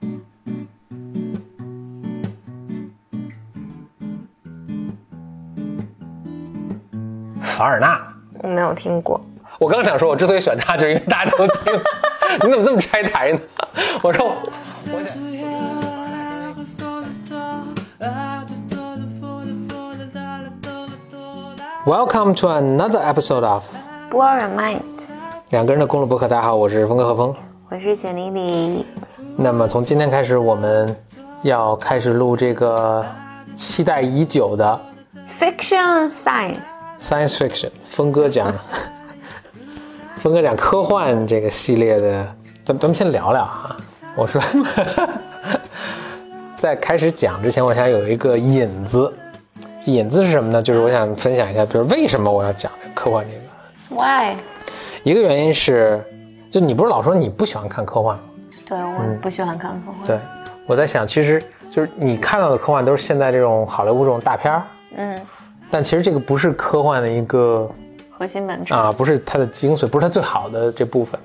凡尔纳，我没有听过。我刚想说，我之所以选他，就是因为大家都听。你怎么这么拆台呢？我说，我想。Welcome to another episode of Blow your mind，两个人的公路博客。大家好，我是峰哥何峰。我是简丽丽。那么从今天开始，我们要开始录这个期待已久的 Fiction Science，science fiction。峰哥讲，峰哥讲科幻这个系列的，咱咱们先聊聊啊。我说，在开始讲之前，我想有一个引子。引子是什么呢？就是我想分享一下，比如为什么我要讲这科幻这个。Why？一个原因是，就你不是老说你不喜欢看科幻吗？对，我不喜欢看科幻。对，我在想，其实就是你看到的科幻都是现在这种好莱坞这种大片儿，嗯，但其实这个不是科幻的一个核心本质。啊，不是它的精髓，不是它最好的这部分。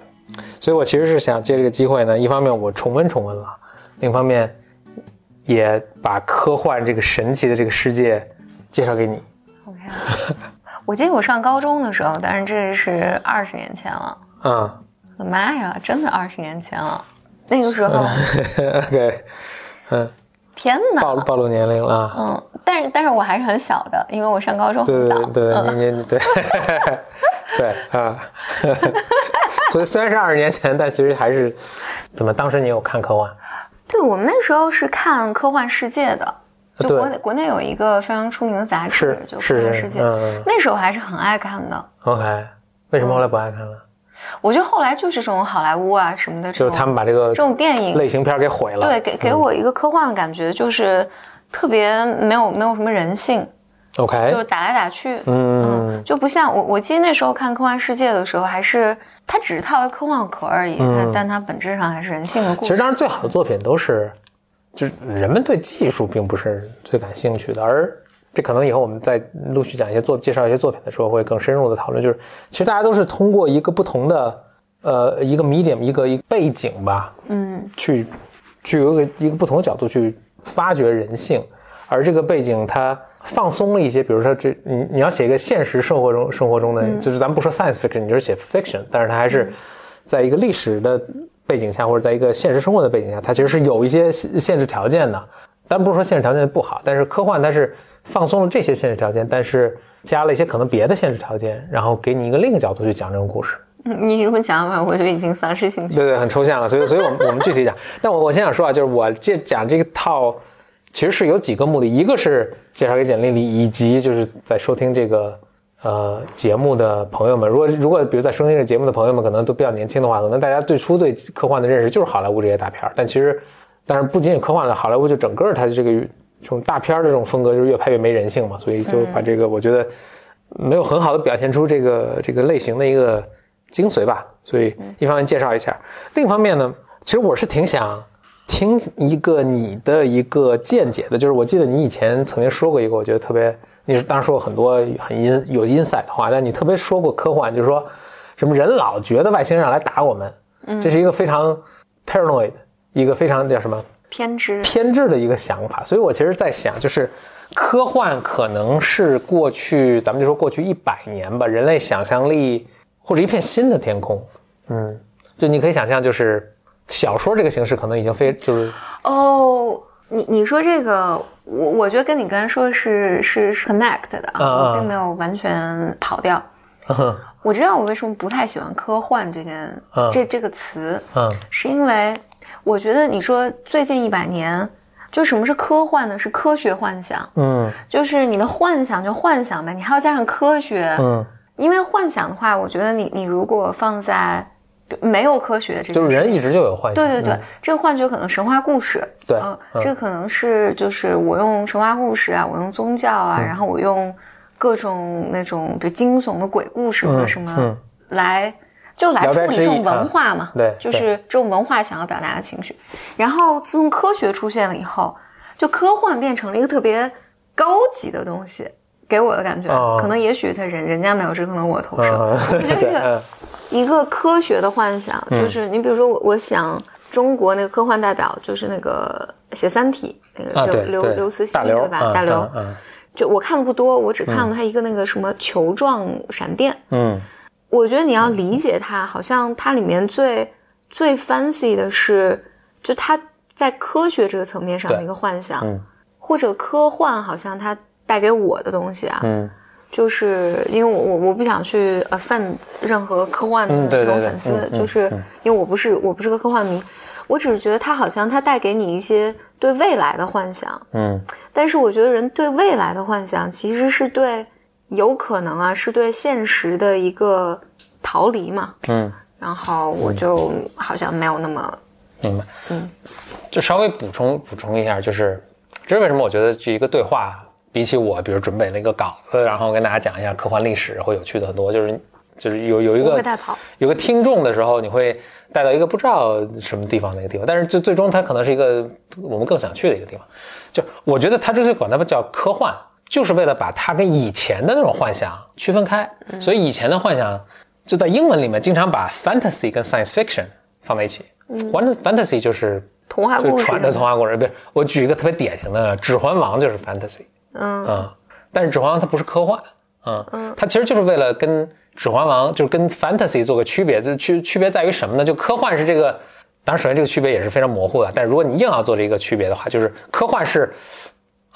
所以我其实是想借这个机会呢，一方面我重温重温了，另一方面也把科幻这个神奇的这个世界介绍给你。OK。我记得我上高中的时候，但是这是二十年前了。嗯、我的妈呀，真的二十年前了。那个时候，OK，嗯，天哪！暴露暴露年龄了啊。嗯，但是但是我还是很小的，因为我上高中对很早。对对，嗯你你对 对啊，所以虽然是二十年前，但其实还是怎么？当时你有看科幻？对，我们那时候是看《科幻世界》的，就国内国内有一个非常出名的杂志是，就《科幻世界》那时候还是很爱看的。OK，为什么后来不爱看了？我觉得后来就是这种好莱坞啊什么的，就是他们把这个这种电影，类型片给毁了。对，给给我一个科幻的感觉，就是特别没有没有什么人性，OK，就是打来打去，嗯就不像我我记得那时候看《科幻世界》的时候，还是它只是套了科幻壳而已，但但它本质上还是人性的故事。其实当时最好的作品都是，就是人们对技术并不是最感兴趣的，而这可能以后我们在陆续讲一些作介绍一些作品的时候会更深入的讨论。就是其实大家都是通过一个不同的呃一个 medium 一个一个背景吧，嗯，去去有一个一个不同的角度去发掘人性，而这个背景它放松了一些，比如说这你你要写一个现实生活中生活中的，就是咱们不说 science fiction，你就是写 fiction，但是它还是在一个历史的背景下，或者在一个现实生活的背景下，它其实是有一些限限制条件的。但不是说限制条件不好，但是科幻它是放松了这些限制条件，但是加了一些可能别的限制条件，然后给你一个另一个角度去讲这个故事。你这么讲法，我就已经丧失兴趣。对对，很抽象了，所以所以我们我们具体讲。但我我先想说啊，就是我这讲这个套，其实是有几个目的，一个是介绍给简历里，以及就是在收听这个呃节目的朋友们，如果如果比如在收听这个节目的朋友们可能都比较年轻的话，可能大家最初对科幻的认识就是好莱坞这些大片儿，但其实但是不仅仅科幻了，好莱坞就整个它的这个这种大片儿的这种风格就是越拍越没人性嘛，所以就把这个我觉得没有很好的表现出这个这个类型的一个精髓吧。所以一方面介绍一下，另一方面呢，其实我是挺想听一个你的一个见解的，就是我记得你以前曾经说过一个，我觉得特别，你是当时说过很多很 in 有 insight 的话，但你特别说过科幻，就是说什么人老觉得外星人要来打我们，这是一个非常 paranoid，一个非常叫什么偏执，偏执的一个想法，所以我其实在想，就是科幻可能是过去，咱们就说过去一百年吧，人类想象力或者一片新的天空。嗯，就你可以想象，就是小说这个形式可能已经非就是哦，你你说这个，我我觉得跟你刚才说的是是是 connect 的啊，并没有完全跑掉。嗯我知道我为什么不太喜欢科幻这件、嗯这这个词，嗯是因为我觉得你说最近一百年，就什么是科幻呢？是科学幻想，嗯。就是你的幻想就幻想呗，你还要加上科学，嗯，因为幻想的话，我觉得你你如果放在没有科学这件就是人一直就有幻想。对对对，嗯。这个幻觉可能神话故事，对这可能是就是我用神话故事啊，我用宗教啊，嗯。然后我用各种那种比如惊悚的鬼故事或者什么嗯。来。就来聊处理这种文化嘛，对就是这种文化想要表达的情绪。然后自从科学出现了以后，就科幻变成了一个特别高级的东西，给我的感觉，哦可能也许他人人家没有，这可能我投射。对，个嗯一个科学的幻想，就是你比如说我，我想中国那个科幻代表就是那个写《三体》那啊，个对对，刘刘慈欣对吧？嗯大刘就我看的不多，我只看了他一个那个什么球状闪电。嗯我觉得你要理解它，好像它里面最最 fancy 的是，就它在科学这个层面上的一个幻想，嗯。或者科幻，好像它带给我的东西啊，嗯。就是因为我我我不想去 offend 任何科幻的嗯对对对那种粉丝，就是嗯。因为我不是我不是个科幻迷，我只是觉得它好像它带给你一些对未来的幻想，嗯。但是我觉得人对未来的幻想其实是对有可能啊，是对现实的一个逃离嘛。嗯，然后我就好像没有那么明白。嗯，就稍微补充补充一下，就是这是为什么我觉得这一个对话，比起我比如准备了一个稿子，然后跟大家讲一下科幻历史会有趣的很多，就是就是有有一个。有个听众的时候，你会带到一个不知道什么地方的一个地方，但是最最终它可能是一个我们更想去的一个地方。就我觉得它之所以管它叫科幻，就是为了把它跟以前的那种幻想区分开。所以以前的幻想就在英文里面经常把 fantasy 跟 science fiction 放在一起。fantasy fantasy 就是童话故事就是传的童话故事，不是我举一个特别典型的《指环王》就是 fantasy。嗯嗯，但是《指环王》它不是科幻，嗯，它其实就是为了跟《指环王》就是跟 fantasy 做个区别，就区区别在于什么呢？就科幻是这个，当然首先这个区别也是非常模糊的，但如果你硬要做这个区别的话，就是科幻是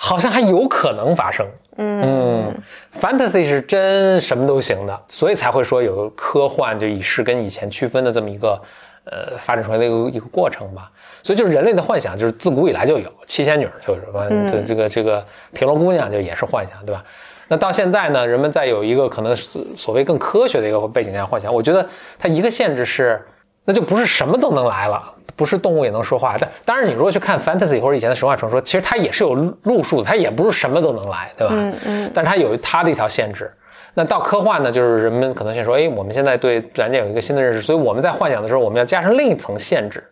好像还有可能发生，嗯 f a n t a s y 是真什么都行的，所以才会说有科幻就以是跟以前区分的这么一个呃发展出来的一个一个过程吧。所以就是人类的幻想，就是自古以来就有，七仙女就是吧，这这个这个铁罗姑娘就也是幻想，对吧？那到现在呢，人们在有一个可能所所谓更科学的一个背景下幻想，我觉得它一个限制是，那就不是什么都能来了，不是动物也能说话。但当然，你如果去看 fantasy 或者以前的神话传说，其实它也是有路数的，它也不是什么都能来，对吧？嗯嗯但是它有它的一条限制。那到科幻呢，就是人们可能先说，哎，我们现在对自然界有一个新的认识，所以我们在幻想的时候，我们要加上另一层限制。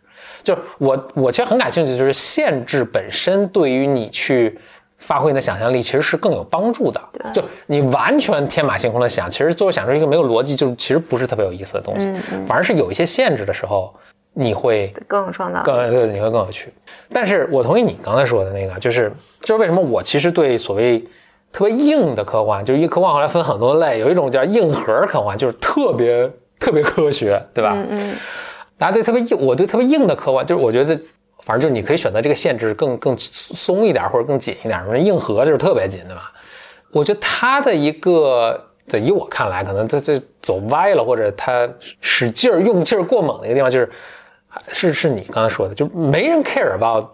就是我我其实很感兴趣，就是限制本身对于你去发挥你的想象力，其实是更有帮助的。就你完全天马行空的想，其实最后想出一个没有逻辑，就是其实不是特别有意思的东西。嗯嗯反而是有一些限制的时候，你会更有创造。更对，你会更有趣。但是我同意你刚才说的那个，就是就是为什么我其实对所谓特别硬的科幻，就是一科幻后来分很多类，有一种叫硬核科幻，就是特别特别科学，对吧？嗯嗯大家对特别硬，我对特别硬的科幻，就是我觉得，反正就是你可以选择这个限制更更松一点或者更紧一点，什么硬核就是特别紧，对吧？我觉得它的一个，在以我看来，可能这这走歪了，或者它使劲儿用劲儿过猛的一个地方，就是是是你刚才说的，就没人 care about，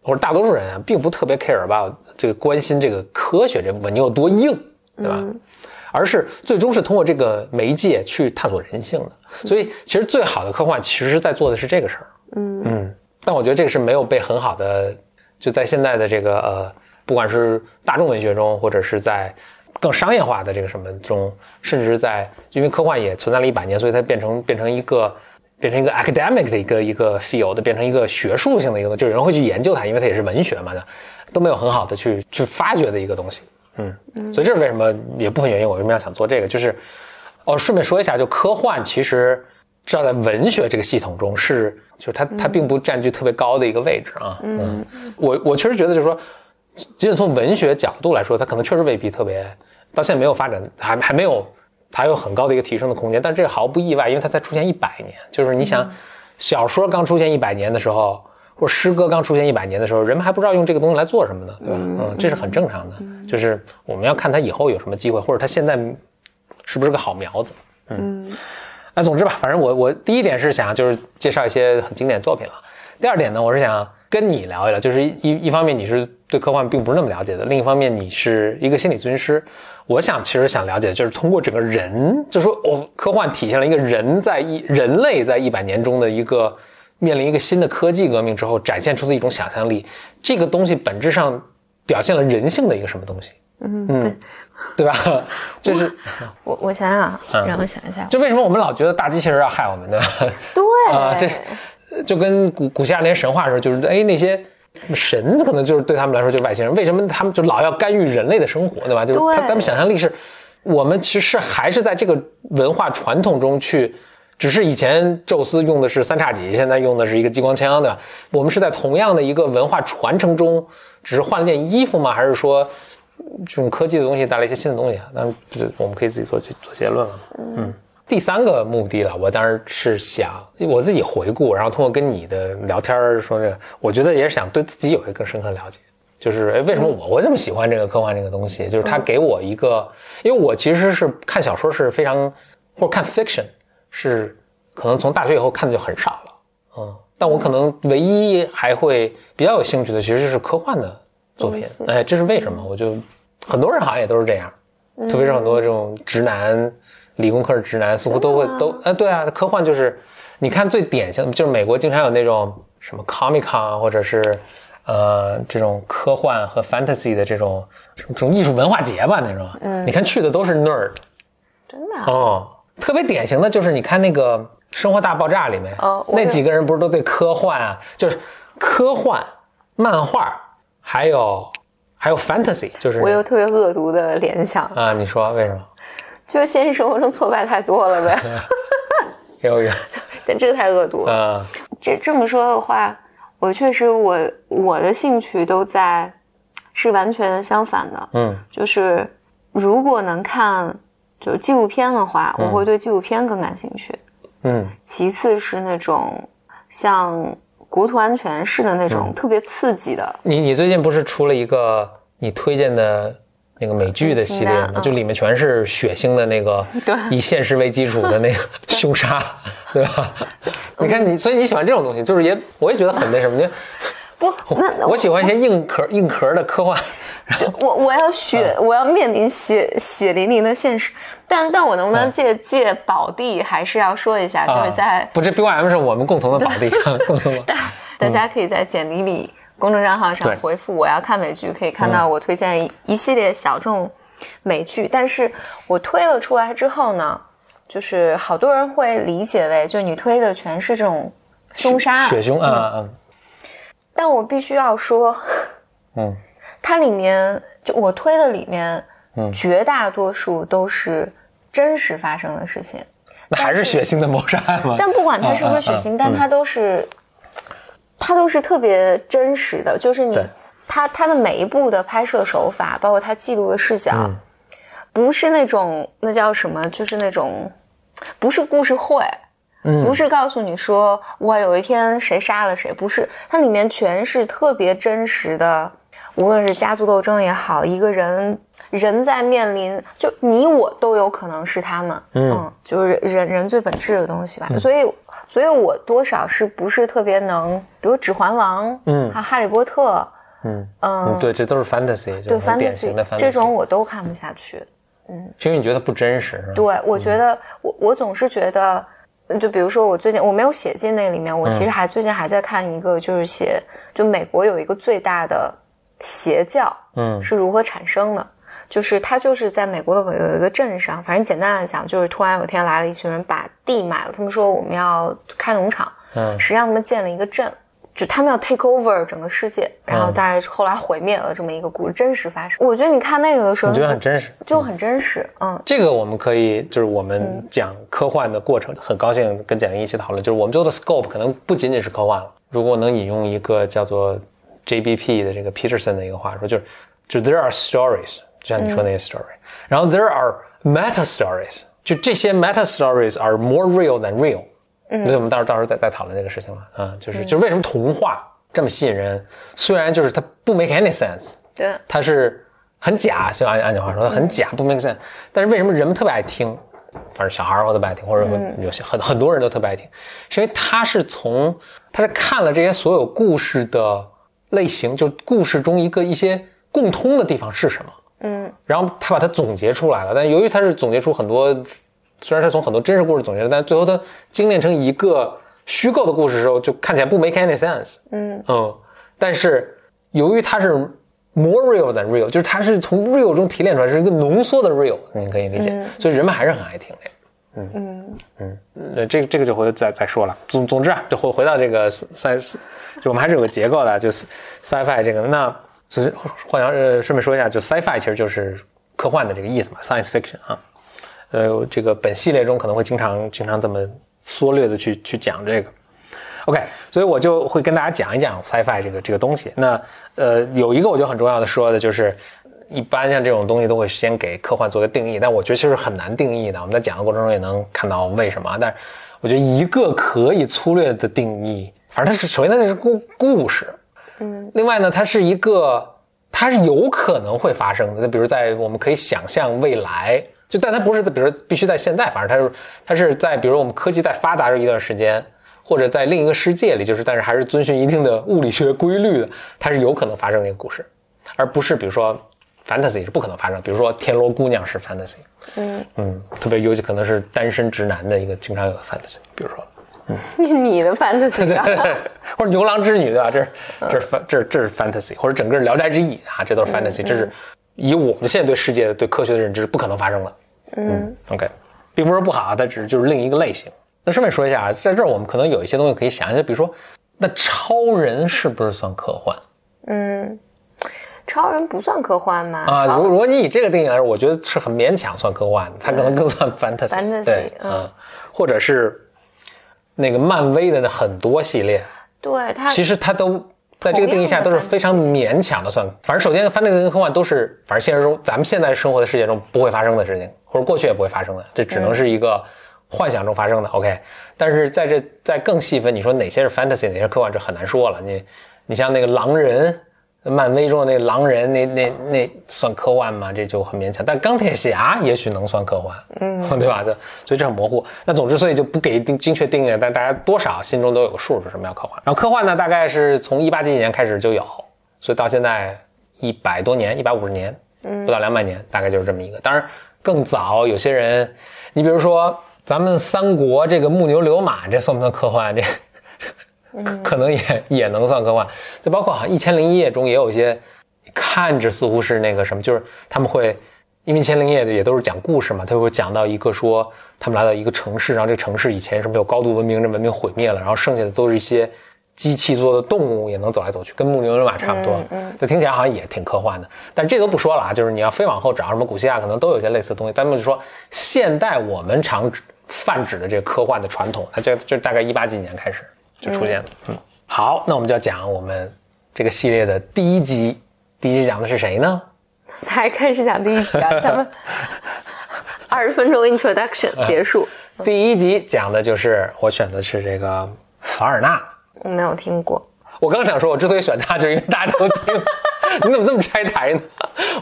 或者大多数人啊，并不特别 care about 这个关心这个科学这部分你有多硬，对吧？嗯而是最终是通过这个媒介去探索人性的。所以，其实最好的科幻其实是在做的是这个事儿。嗯嗯，但我觉得这个是没有被很好的，就在现在的这个呃，不管是大众文学中，或者是在更商业化的这个什么中，甚至是在因为科幻也存在了一百年，所以它变成变成一个变成一个 academic 的一个一个 field，变成一个学术性的一个，就有人会去研究它，因为它也是文学嘛的，都没有很好的去去发掘的一个东西。嗯，所以这是为什么也部分原因，我为什么要想做这个，就是哦，顺便说一下，就科幻其实至少在文学这个系统中是，就是它它并不占据特别高的一个位置啊。嗯，我我确实觉得就是说，仅仅从文学角度来说，它可能确实未必特别，到现在没有发展，还还没有它有很高的一个提升的空间。但这个毫不意外，因为它才出现一百年，就是你想，小说刚出现一百年的时候。或者诗歌刚出现一百年的时候，人们还不知道用这个东西来做什么呢，对吧？嗯，这是很正常的。就是我们要看它以后有什么机会，或者它现在是不是个好苗子。嗯那总之吧，反正我我第一点是想就是介绍一些很经典作品了。第二点呢，我是想跟你聊一聊，就是一一方面你是对科幻并不是那么了解的，另一方面你是一个心理咨询师。我想其实想了解，就是通过整个人，就说哦，科幻体现了一个人在一人类在一百年中的一个面临一个新的科技革命之后展现出的一种想象力，这个东西本质上表现了人性的一个什么东西？嗯嗯，对吧？就是我我想想让我想一下。就为什么我们老觉得大机器人要害我们，对吧？对 啊这是就跟古古希腊那些神话时候，就是哎那些神可能就是对他们来说就是外星人，为什么他们就老要干预人类的生活，对吧？就是他他们想象力是，我们其实还是在这个文化传统中去只是以前宙斯用的是三叉戟，现在用的是一个激光枪，对吧？我们是在同样的一个文化传承中，只是换了件衣服吗？还是说这种科技的东西带来一些新的东西？那不是我们可以自己做做结论了。嗯，第三个目的了，我当然是想我自己回顾，然后通过跟你的聊天说这个，我觉得也是想对自己有一个更深刻的了解。就是哎，为什么我会这么喜欢这个科幻这个东西？就是它给我一个，因为我其实是看小说是非常，或者看 fiction。是，可能从大学以后看的就很少了，嗯，但我可能唯一还会比较有兴趣的，其实是科幻的作品，哎，这是为什么？我就很多人好像也都是这样，特别是很多这种直男，理工科的直男，似乎都会都，哎，对啊，科幻就是，你看最典型的就是美国经常有那种什么 Comic Con 或者是，呃，这种科幻和 Fantasy 的这种这种艺术文化节吧那种，嗯，你看去的都是 nerd，真的，哦。特别典型的就是你看那个《生活大爆炸》里面，那几个人不是都对科幻啊，就是科幻、漫画，还有还有 fantasy，就是我有特别恶毒的联想啊，你说为什么？就是现实生活中挫败太多了呗。有有，但这个太恶毒了。这这么说的话，我确实我我的兴趣都在是完全相反的。嗯，就是如果能看。就是纪录片的话，我会对纪录片更感兴趣。嗯，其次是那种像国土安全式的那种特别刺激的。你你最近不是出了一个你推荐的那个美剧的系列吗？就里面全是血腥的那个，以现实为基础的那个 凶杀，对吧？你看你，所以你喜欢这种东西，就是也我也觉得很那什么，就不那我喜欢一些硬壳硬壳的科幻。我我要血，我要面临血血淋淋的现实，但但我能不能借借宝地，还是要说一下，就是在不，这 B Y M 是我们共同的宝地，大大家可以在简历里公众账号上回复我要看美剧，可以看到我推荐一系列小众美剧，但是我推了出来之后呢，就是好多人会理解为，就你推的全是这种凶杀血凶啊。嗯，但我必须要说，嗯。它里面就我推的里面，嗯，绝大多数都是真实发生的事情，那还是血腥的谋杀案吗？但不管它是不是血腥，但它都是，它都是特别真实的。就是你，它它的每一步的拍摄手法，包括它记录的视角，不是那种那叫什么，就是那种，不是故事会，嗯，不是告诉你说哇有一天谁杀了谁，不是，它里面全是特别真实的。无论是家族斗争也好，一个人人在面临，就你我都有可能是他们，嗯，就是人人最本质的东西吧。所以，所以我多少是不是特别能，比如《指环王》，嗯，还《哈利波特》，嗯嗯，对，这都是 fantasy，对 fantasy 的 fantasy，这种我都看不下去，嗯，因为你觉得不真实，对，我觉得我我总是觉得，就比如说我最近我没有写进那里面，我其实还最近还在看一个，就是写就美国有一个最大的。邪教，嗯，是如何产生的？就是他就是在美国的有一个镇上，反正简单的讲，就是突然有天来了一群人把地买了，他们说我们要开农场，嗯，实际上他们建了一个镇，就他们要 take over 整个世界，然后大概后来毁灭了这么一个故事，真实发生。我觉得你看那个的时候，我觉得很真实，就很真实，嗯。这个我们可以就是我们讲科幻的过程，很高兴跟简历一起讨论，就是我们做的 scope 可能不仅仅是科幻了。如果能引用一个叫做。JBP 的这个 Peterson 的一个话说，就是就 There are stories，就像你说那些 story，然后 There are meta stories，就这些 meta stories are more real than real。嗯，所以我们到时候到时候再再讨论这个事情了啊，就是就是为什么童话这么吸引人？虽然就是它不 make any sense，对，它是很假，就按按你话说，它很假，不 make sense。但是为什么人们特别爱听？反正小孩儿或特别爱听，或者有些很很多人都特别爱听，是因为他是从他是看了这些所有故事的。类型就故事中一个一些共通的地方是什么？嗯，然后他把它总结出来了。但由于他是总结出很多，虽然他从很多真实故事总结，但最后他精炼成一个虚构的故事的时候，就看起来不 make any sense。嗯嗯，但是由于它是 more real than real，就是它是从 real 中提炼出来，是一个浓缩的 real，你可以理解。所以人们还是很爱听这个。嗯嗯这个这个就回头再再说了。总总之啊，就回回到这个赛，就我们还是有个结构的，就是 sci-fi 这个。那首先换言呃，顺便说一下，就 sci-fi 其实就是科幻的这个意思嘛，science fiction 啊。呃，这个本系列中可能会经常经常这么缩略的去去讲这个。OK，所以我就会跟大家讲一讲 sci-fi 这个这个东西。那呃，有一个我觉得很重要的说的就是，一般像这种东西都会先给科幻做个定义，但我觉得其实很难定义的。我们在讲的过程中也能看到为什么。但是我觉得一个可以粗略的定义，反正它是首先它是故故事，嗯，另外呢，它是一个它是有可能会发生的。就比如在我们可以想象未来，就但它不是，比如必须在现在，反正它是它是在比如我们科技在发达的一段时间。或者在另一个世界里，就是但是还是遵循一定的物理学规律的，它是有可能发生的一个故事，而不是比如说 fantasy 是不可能发生。比如说天罗姑娘是 fantasy，嗯嗯，特别尤其可能是单身直男的一个经常有的 fantasy，比如说，嗯，你的 fantasy，或者牛郎织女对吧？这是这是这这是 fantasy，或者整个聊斋志异啊，这都是 fantasy，这是以我们现在对世界对科学的认知不可能发生的。嗯，OK，并不是不好，它只是就是另一个类型。那顺便说一下啊，在这儿我们可能有一些东西可以想一下，比如说，那超人是不是算科幻？嗯，超人不算科幻吗？啊，如如果你以这个定义来说，我觉得是很勉强算科幻的，它可能更算 fantasy。fantasy，嗯，或者是那个漫威的那很多系列，对它其实它都在这个定义下都是非常勉强的算。反正首先 fantasy 跟科幻都是，反正现实中咱们现在生活的世界中不会发生的事情，或者过去也不会发生的，这只能是一个。幻想中发生的，OK，但是在这再更细分，你说哪些是 fantasy，哪些科幻，这很难说了。你，你像那个狼人，漫威中的那个狼人，那那那算科幻吗？这就很勉强。但钢铁侠也许能算科幻，嗯，对吧？这所以这很模糊。那总之，所以就不给定精确定义，但大家多少心中都有个数，是什么叫科幻。然后科幻呢，大概是从一八几几年开始就有，所以到现在一百多年，一百五十年，嗯，不到两百年，大概就是这么一个。当然更早，有些人，你比如说。咱们三国这个木牛流马，这算不算科幻？这可能也 也能算科幻。就包括好像《一千零一夜》中也有一些，看着似乎是那个什么，就是他们会，因为《一千零一夜》也都是讲故事嘛，他会讲到一个说他们来到一个城市，然后这个城市以前是没有高度文明，这文明毁灭了，然后剩下的都是一些机器做的动物，也能走来走去，跟牧牛人马差不多。嗯，这听起来好像也挺科幻的。但这都不说了啊，就是你要非往后找，什么古希腊可能都有些类似的东西。咱们就说现代我们常。泛指的这个科幻的传统，它就就大概一八几年开始就出现了。嗯，好，那我们就要讲我们这个系列的第一集。第一集讲的是谁呢？才开始讲第一集啊，咱们 二十分钟 introduction 结束。第一集讲的就是我选的是这个凡尔纳。我没有听过。我刚想说，我之所以选他，就是因为大家都听。你怎么这么拆台呢？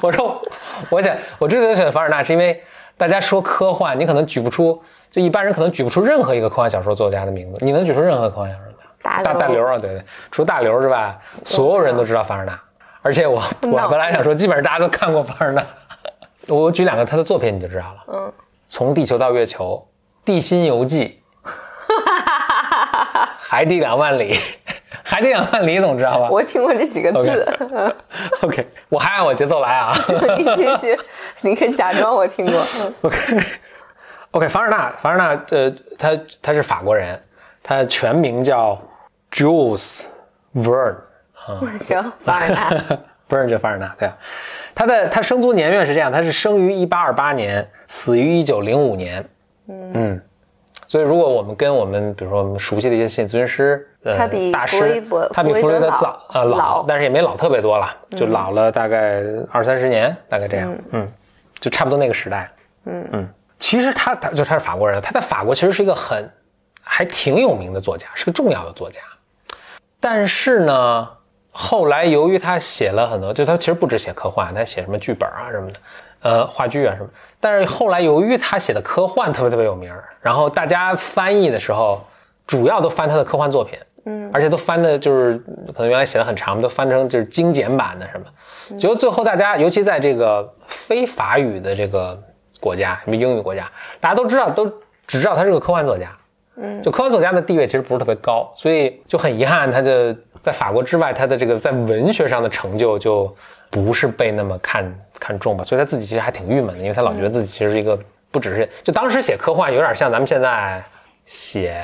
我说，我想我之所以选凡尔纳，是因为大家说科幻，你可能举不出。就一般人可能举不出任何一个科幻小说作家的名字，你能举出任何科幻小说吗？大大刘啊，对对，除大刘之外，所有人都知道凡尔纳。而且我 我本来想说，基本上大家都看过凡尔纳。我举两个他的作品你就知道了。嗯，从地球到月球，《地心游记 》，海底两万里，海底两万里总知道吧？我听过这几个字。OK，我还按我节奏来啊。你继续，你可以假装我听过。OK。OK，凡尔纳，凡尔纳，呃，他他是法国人，他全名叫 Jules Verne 啊，行，凡尔纳，Verne 就凡尔纳，对啊，他的他生卒年月是这样，他是生于一八二八年，死于一九零五年，嗯，所以如果我们跟我们比如说我们熟悉的一些心理咨询师，他比大师，他比弗雷德早，啊老，但是也没老特别多了，就老了大概二三十年，大概这样，嗯，就差不多那个时代，嗯。嗯。其实他他就他是法国人，他在法国其实是一个很还挺有名的作家，是个重要的作家。但是呢，后来由于他写了很多，就他其实不止写科幻，他写什么剧本啊什么的，呃，话剧啊什么。但是后来由于他写的科幻特别特别有名，然后大家翻译的时候，主要都翻他的科幻作品，嗯，而且都翻的就是可能原来写的很长，都翻成就是精简版的什么。结果最后大家，尤其在这个非法语的这个。国家什么英语国家，大家都知道，都只知道他是个科幻作家，嗯，就科幻作家的地位其实不是特别高，所以就很遗憾，他就在法国之外，他的这个在文学上的成就就不是被那么看看重吧，所以他自己其实还挺郁闷的，因为他老觉得自己其实是一个不只是，就当时写科幻有点像咱们现在写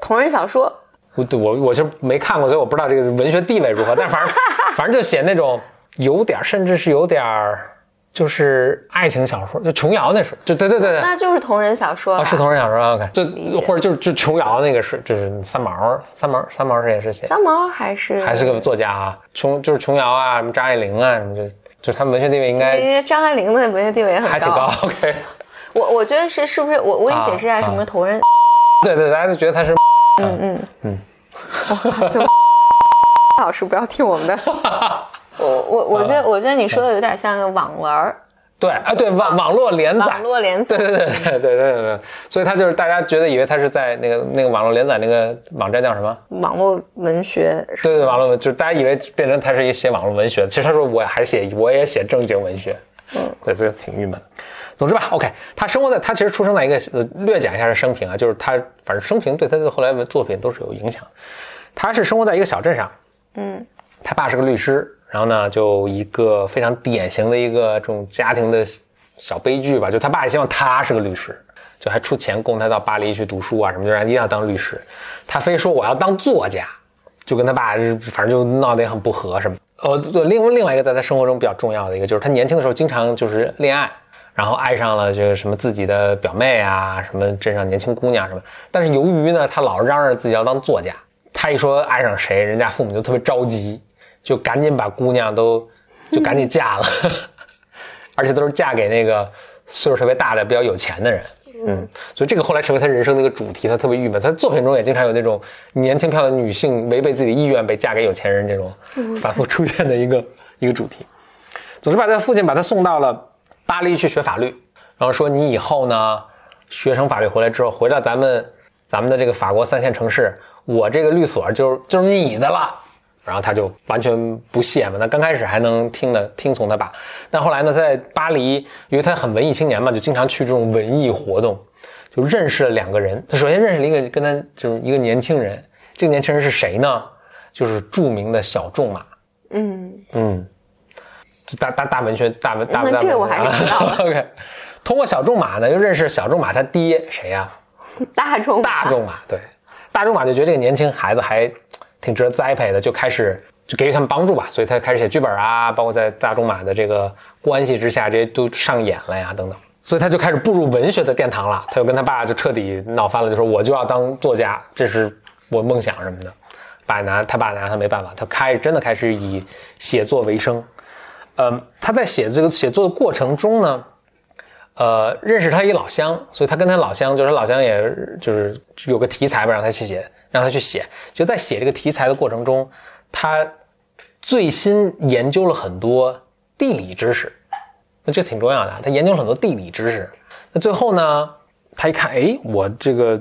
同人小说，我我我就没看过，所以我不知道这个文学地位如何，但反正反正就写那种有点甚至是有点儿。就是爱情小说，就琼瑶那时候，就对对对对，那就是同人小说啊，是同人小说，OK，就或者就就琼瑶那个是，就是三毛，三毛三毛是也是写，三毛还是还是个作家啊，琼就是琼瑶啊，什么张爱玲啊，什么就就他们文学地位应该，因为张爱玲的文学地位也很高，还挺高，OK，我我觉得是是不是我我给你解释一下什么同人，对对，大家就觉得他是，嗯嗯。嗯，老师不要听我们的。我我我觉得我觉得你说的有点像个网文儿，对啊对网网络连载，网络连载，对对对对对对对，所以他就是大家觉得以为他是在那个那个网络连载那个网站叫什么？网络文学。对对网络文就是大家以为变成他是一写网络文学，其实他说我还写我也写正经文学，嗯，对，所以挺郁闷。总之吧，OK，他生活在他其实出生在一个呃略讲一下是生平啊，就是他反正生平对他的后来的作品都是有影响。他是生活在一个小镇上，嗯，他爸是个律师。然后呢，就一个非常典型的一个这种家庭的小悲剧吧，就他爸也希望他是个律师，就还出钱供他到巴黎去读书啊什么，就让他一定要当律师。他非说我要当作家，就跟他爸反正就闹得也很不和什么。呃，另外另外一个在他生活中比较重要的一个就是他年轻的时候经常就是恋爱，然后爱上了就是什么自己的表妹啊，什么镇上年轻姑娘什么。但是由于呢，他老嚷嚷自己要当作家，他一说爱上谁，人家父母就特别着急。就赶紧把姑娘都，就赶紧嫁了，而且都是嫁给那个岁数特别大的、比较有钱的人。嗯，所以这个后来成为他人生的一个主题。他特别郁闷，他作品中也经常有那种年轻漂亮的女性违背自己的意愿被嫁给有钱人这种反复出现的一个 一个主题。总之，把他父亲把他送到了巴黎去学法律，然后说你以后呢学成法律回来之后，回到咱们咱们的这个法国三线城市，我这个律所就就是你的了。然后他就完全不屑嘛，那刚开始还能听的听从他爸，但后来呢，在巴黎，因为他很文艺青年嘛，就经常去这种文艺活动，就认识了两个人。他首先认识了一个跟他就是一个年轻人，这个年轻人是谁呢？就是著名的小仲马。嗯嗯，大大大文学大文大文这个我还是知道。OK，通过小仲马呢，又认识小仲马他爹谁呀？大 仲大仲马对，大仲马就觉得这个年轻孩子还。挺值得栽培的，就开始就给予他们帮助吧，所以他开始写剧本啊，包括在大仲马的这个关系之下，这些都上演了呀，等等，所以他就开始步入文学的殿堂了。他又跟他爸就彻底闹翻了，就说我就要当作家，这是我梦想什么的。爸拿他爸拿他没办法，他开始真的开始以写作为生。嗯，他在写这个写作的过程中呢，呃，认识他一老乡，所以他跟他老乡就是老乡，也就是有个题材吧，让他去写。让他去写，就在写这个题材的过程中，他最新研究了很多地理知识，那这挺重要的。他研究了很多地理知识，那最后呢，他一看，哎，我这个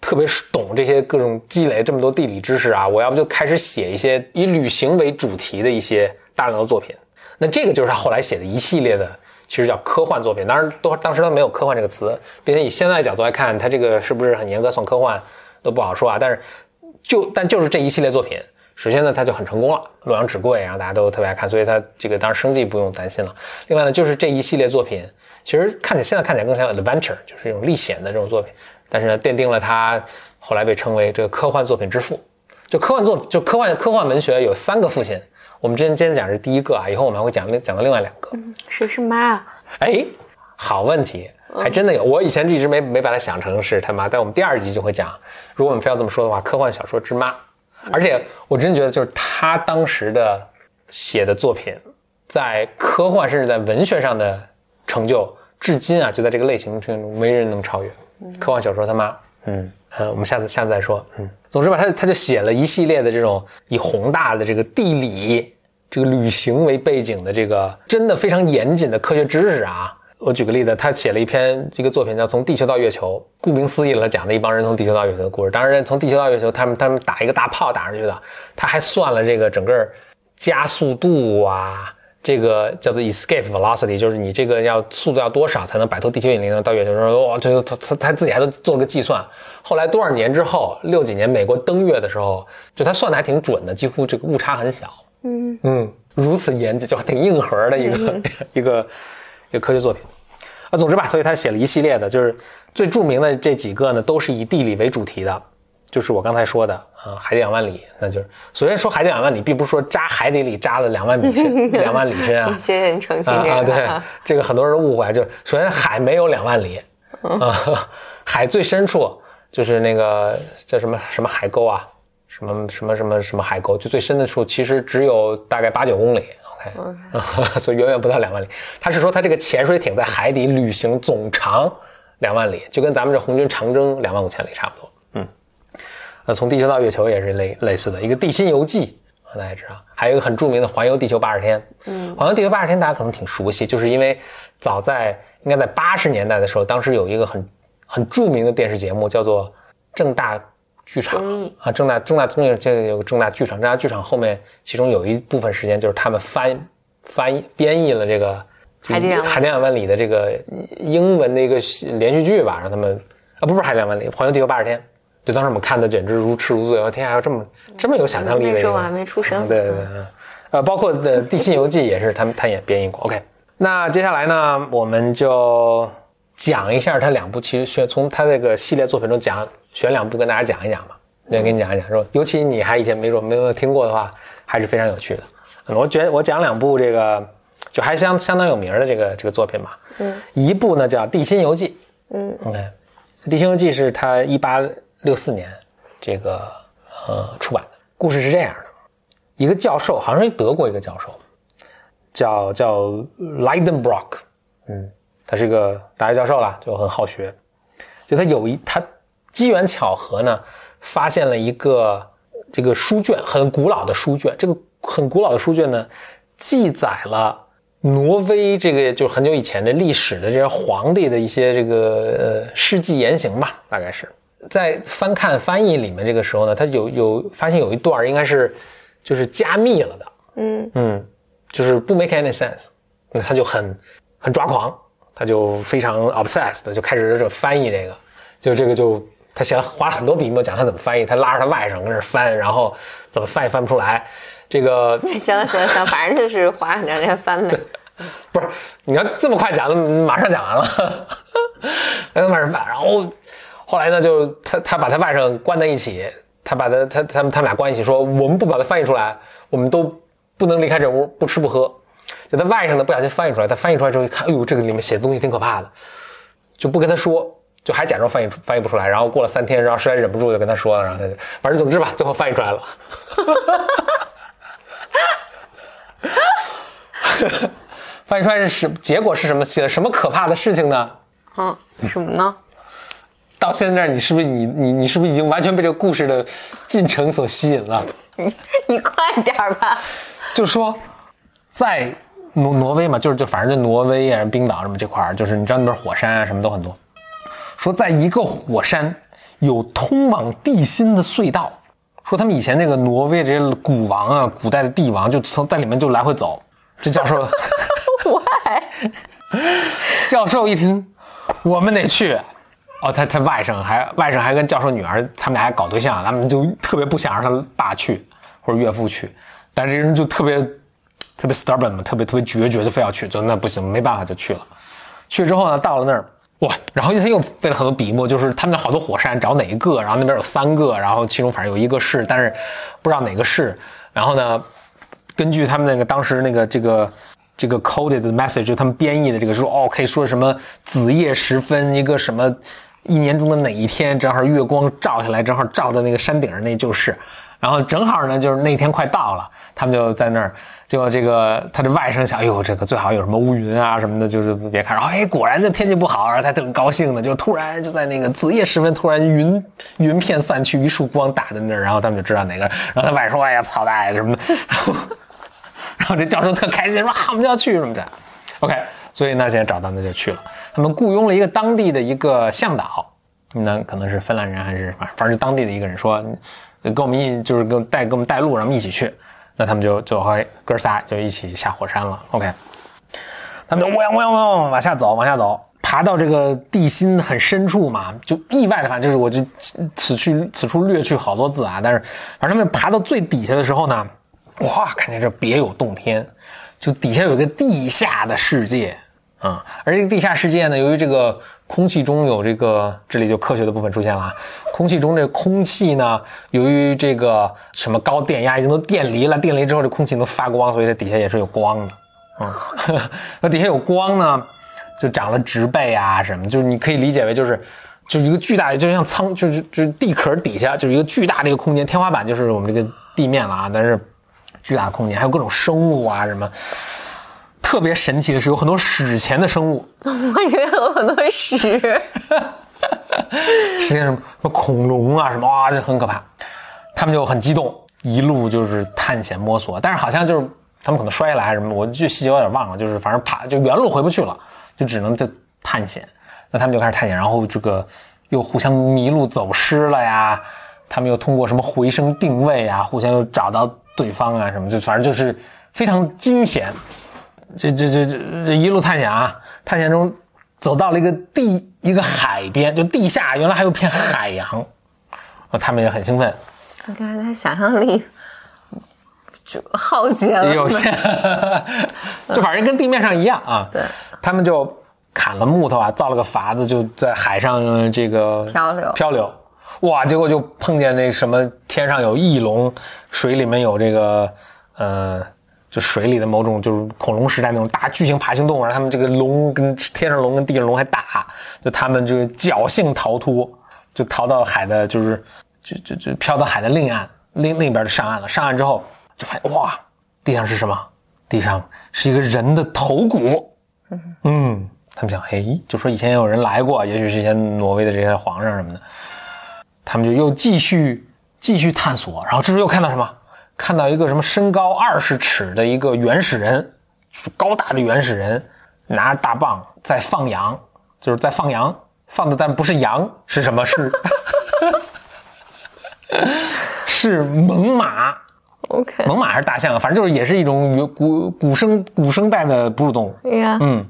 特别懂这些各种积累这么多地理知识啊，我要不就开始写一些以旅行为主题的一些大量的作品。那这个就是他后来写的一系列的，其实叫科幻作品。当然，都当时他没有科幻这个词，并且以现在角度来看，他这个是不是很严格算科幻？都不好说啊，但是就但就是这一系列作品，首先呢，它就很成功了，《洛阳纸贵》，然后大家都特别爱看，所以它这个当然生计不用担心了。另外呢，就是这一系列作品，其实看起来现在看起来更像 adventure，就是一种历险的这种作品，但是呢，奠定了他后来被称为这个科幻作品之父。就科幻作，就科幻科幻文学有三个父亲，我们之前今天讲是第一个啊，以后我们还会讲讲到另外两个。谁是妈啊？哎，好问题。还真的有，我以前一直没没把它想成是他妈，但我们第二集就会讲，如果我们非要这么说的话，科幻小说之妈。而且我真觉得，就是他当时的写的作品，在科幻甚至在文学上的成就，至今啊，就在这个类型中没人能超越。科幻小说他妈，嗯呃，我们下次下次再说。嗯，总之吧，他他就写了一系列的这种以宏大的这个地理、这个旅行为背景的这个真的非常严谨的科学知识啊。我举个例子，他写了一篇这个作品叫《从地球到月球》，顾名思义了，讲的一帮人从地球到月球的故事。当然，从地球到月球，他们他们打一个大炮打上去的，他还算了这个整个加速度啊，这个叫做 escape velocity，就是你这个要速度要多少才能摆脱地球引力呢到月球？说哇，这他他他自己还都做了个计算。后来多少年之后，六几年美国登月的时候，就他算的还挺准的，几乎这个误差很小。嗯嗯，如此严谨，就挺硬核的一个 一个。一个科学作品，啊，总之吧，所以他写了一系列的，就是最著名的这几个呢，都是以地理为主题的，就是我刚才说的啊，海底两万里，那就是首先说海底两万里，并不是说扎海底里扎了两万米深，两万里深啊。谢谢你澄清这个。对，这个很多人误会，就首先海没有两万里，啊，海最深处就是那个叫什么什么海沟啊，什么什么什么什么海沟，就最深的处其实只有大概八九公里，OK，所以远远不到两万里。他是说他这个潜水艇在海底旅行总长两万里，就跟咱们这红军长征两万五千里差不多。那从地球到月球也是类类似的一个地心游记，大家知道，还有一个很著名的环游地球八十天。嗯，环游地球八十天大家可能挺熟悉，就是因为早在应该在八十年代的时候，当时有一个很很著名的电视节目叫做正大剧场啊，正大正大综艺这个有个正大剧场，正大剧场后面其中有一部分时间就是他们翻翻译编译了这个海底海底两万里的这个英文的一个连续剧吧，让他们啊不是海底两万里，环游地球八十天。就当时我们看的简直如痴如醉，我天，还有这么这么有想象力的。那时候我还没出生。对对对，呃，包括的《地心游记》也是他们他也编译过。OK，那接下来呢，我们就讲一下他两部，其实选从他这个系列作品中讲选两部跟大家讲一讲吧，先给你讲一讲，说？尤其你还以前没说没有听过的话，还是非常有趣的。我觉得我讲两部这个就还相相当有名的这个这个作品吧。嗯。一部呢叫《地心游记》。嗯。OK，《地心游记》是他一八。六四年，这个呃出版的故事是这样的：一个教授，好像是德国一个教授，叫叫 Leidenbrock，嗯，他是一个大学教授啦，就很好学。就他有一他机缘巧合呢，发现了一个这个书卷，很古老的书卷。这个很古老的书卷呢，记载了挪威这个就是很久以前的历史的这些皇帝的一些这个呃事迹言行吧，大概是。在翻看翻译里面，这个时候呢，他有有发现有一段应该是就是加密了的，嗯嗯，就是不 make any sense，那他就很很抓狂，他就非常 obsessed，就开始这翻译这个，就这个就他写了花了很多笔墨讲他怎么翻译，他拉着他外甥跟那翻，然后怎么翻也翻不出来，这个行了行了行，反正就是花很长时间翻的，不是你要这么快讲，马上讲完了，然后马上翻，然后。后来呢，就他他把他外甥关在一起，他把他他他们他们俩关一起，说我们不把他翻译出来，我们都不能离开这屋，不吃不喝。就他外甥呢不小心翻译出来，他翻译出来之后一看，哎呦，这个里面写的东西挺可怕的，就不跟他说，就还假装翻译出翻译不出来。然后过了三天，然后实在忍不住就跟他说了，然后他就反正总之吧，最后翻译出来了。翻译出来是什结果是什么？写了什么可怕的事情呢？嗯，什么呢？到现在，你是不是你你你是不是已经完全被这个故事的进程所吸引了？你 你快点吧。就是说，在挪挪威嘛，就是就反正就挪威啊、冰岛什么这块儿，就是你知道那边火山啊什么都很多。说在一个火山有通往地心的隧道。说他们以前那个挪威这些古王啊、古代的帝王就从在里面就来回走。这教授，Why？教授一听，我们得去。哦，他他外甥还外甥还跟教授女儿，他们俩还搞对象，他们就特别不想让他爸去或者岳父去，但是这人就特别特别 stubborn 嘛，特别特别决绝，就非要去，就那不行，没办法就去了。去之后呢，到了那儿哇，然后他又费了很多笔墨，就是他们那好多火山找哪一个，然后那边有三个，然后其中反正有一个是，但是不知道哪个是，然后呢，根据他们那个当时那个这个。这个 coded message 就他们编译的这个说哦，可以说什么子夜时分，一个什么一年中的哪一天，正好月光照下来，正好照在那个山顶上，那就是。然后正好呢，就是那天快到了，他们就在那儿。结果这个他的外甥想，哎呦，这个最好有什么乌云啊什么的，就是别看。然后哎，果然这天气不好，然后他特高兴的，就突然就在那个子夜时分，突然云云片散去，一束光打在那儿，然后他们就知道哪个。然后他外甥说，哎呀，操大爷什么的。然后。然后这教授特开心，说啊，我们就要去什么的，OK，所以呢，现在找到那就去了。他们雇佣了一个当地的一个向导，那可能是芬兰人还是反正是当地的一个人，说跟我们一就是跟带跟我们带路，让我们一起去。那他们就就和哥仨就一起下火山了，OK。他们就汪汪汪往下走，往下走，爬到这个地心很深处嘛，就意外的反正就是我就此去此处略去好多字啊，但是反正他们爬到最底下的时候呢。哇，看见这别有洞天，就底下有一个地下的世界啊！而这个地下世界呢，由于这个空气中有这个，这里就科学的部分出现了啊。空气中这空气呢，由于这个什么高电压已经都电离了，电离之后这空气能发光，所以它底下也是有光的。嗯，那底下有光呢，就长了植被啊什么，就是你可以理解为就是，就是一个巨大的，就像仓，就是就是地壳底下就是一个巨大的一个空间，天花板就是我们这个地面了啊，但是巨大的空间还有各种生物啊什么。特别神奇的是，有很多史前的生物。我以为有很多史，史前什么什么恐龙啊什么啊，就很可怕。他们就很激动，一路就是探险摸索。但是好像就是他们可能摔下来什么，我就细节有点忘了。就是反正爬就原路回不去了，就只能就探险。那他们就开始探险，然后这个又互相迷路走失了呀。他们又通过什么回声定位啊，互相又找到对方啊什么，就反正就是非常惊险。这这这这这一路探险啊，探险中走到了一个地一个海边，就地下原来还有片海洋，啊，他们也很兴奋。你看他想象力就耗竭了，有限，就反正跟地面上一样啊。对，他们就砍了木头啊，造了个筏子，就在海上这个漂流漂流。哇，结果就碰见那什么天上有翼龙，水里面有这个呃。就水里的某种就是恐龙时代那种大巨型爬行动物，然后他们这个龙跟天上龙跟地上龙还打，就他们这个侥幸逃脱，就逃到海的，就是就就就飘到海的另一岸，另另一边就上岸了。上岸之后就发现哇，地上是什么？地上是一个人的头骨。嗯，他们想，哎，就说以前有人来过，也许是一些挪威的这些皇上什么的。他们就又继续继续探索，然后这时候又看到什么？看到一个什么身高二十尺的一个原始人，高大的原始人，拿着大棒在放羊，就是在放羊，放的但不是羊，是什么？是 是猛犸。OK，猛犸还是大象啊？反正就是也是一种古古生古生代的哺乳动物。嗯，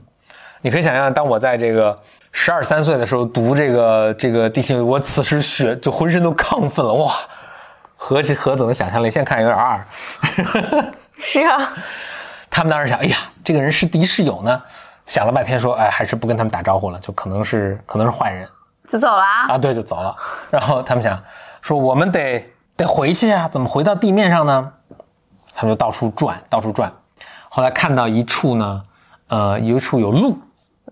你可以想象，当我在这个十二三岁的时候读这个这个地形，我此时血就浑身都亢奋了，哇！何其何等的想象力！现在看有点二。是啊，他们当时想，哎呀，这个人是敌是友呢？想了半天，说，哎，还是不跟他们打招呼了，就可能是可能是坏人，就走了啊？对，就走了。然后他们想说，我们得得回去啊，怎么回到地面上呢？他们就到处转，到处转。后来看到一处呢，呃，有一处有路，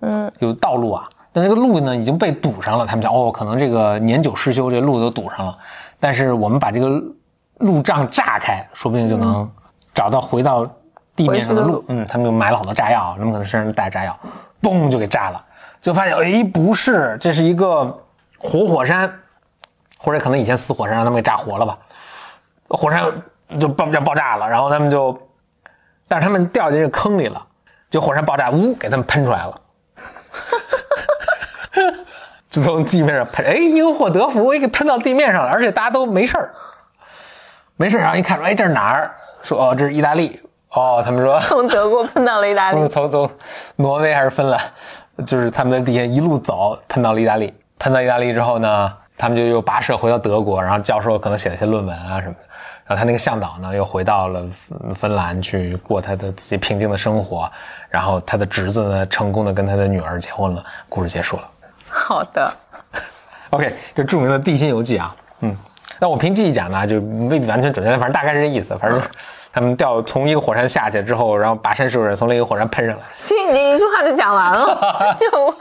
嗯，有道路啊，但这个路呢已经被堵上了。他们想，哦，可能这个年久失修，这路都堵上了。但是我们把这个路障炸开，说不定就能找到回到地面上的路。嗯，他们就买了好多炸药，他们可能身上带着炸药，嘣就给炸了。就发现，哎，不是，这是一个活火山，或者可能以前死火山让他们给炸活了吧？火山就爆就爆炸了，然后他们就，但是他们掉进这坑里了，就火山爆炸，呜，给他们喷出来了。就从地面上喷，哎，因祸得福，我给喷到地面上了，而且大家都没事儿，没事儿。然后一看说，哎，这是哪儿？说哦，这是意大利。哦，他们说 从德国喷到了意大利。从从挪威还是芬兰，就是他们在地下一路走，喷到了意大利。喷到意大利之后呢，他们就又跋涉回到德国，然后教授可能写了一些论文啊什么的。然后他那个向导呢，又回到了芬兰去过他的自己平静的生活。然后他的侄子呢，成功的跟他的女儿结婚了。故事结束了。好的，OK，这著名的地心游记啊，嗯，那我凭记忆讲呢，就未必完全准确，反正大概是这意思。反正他们掉从一个火山下去之后，然后跋山涉水从另一个火山喷上来。其实你一句话就讲完了，就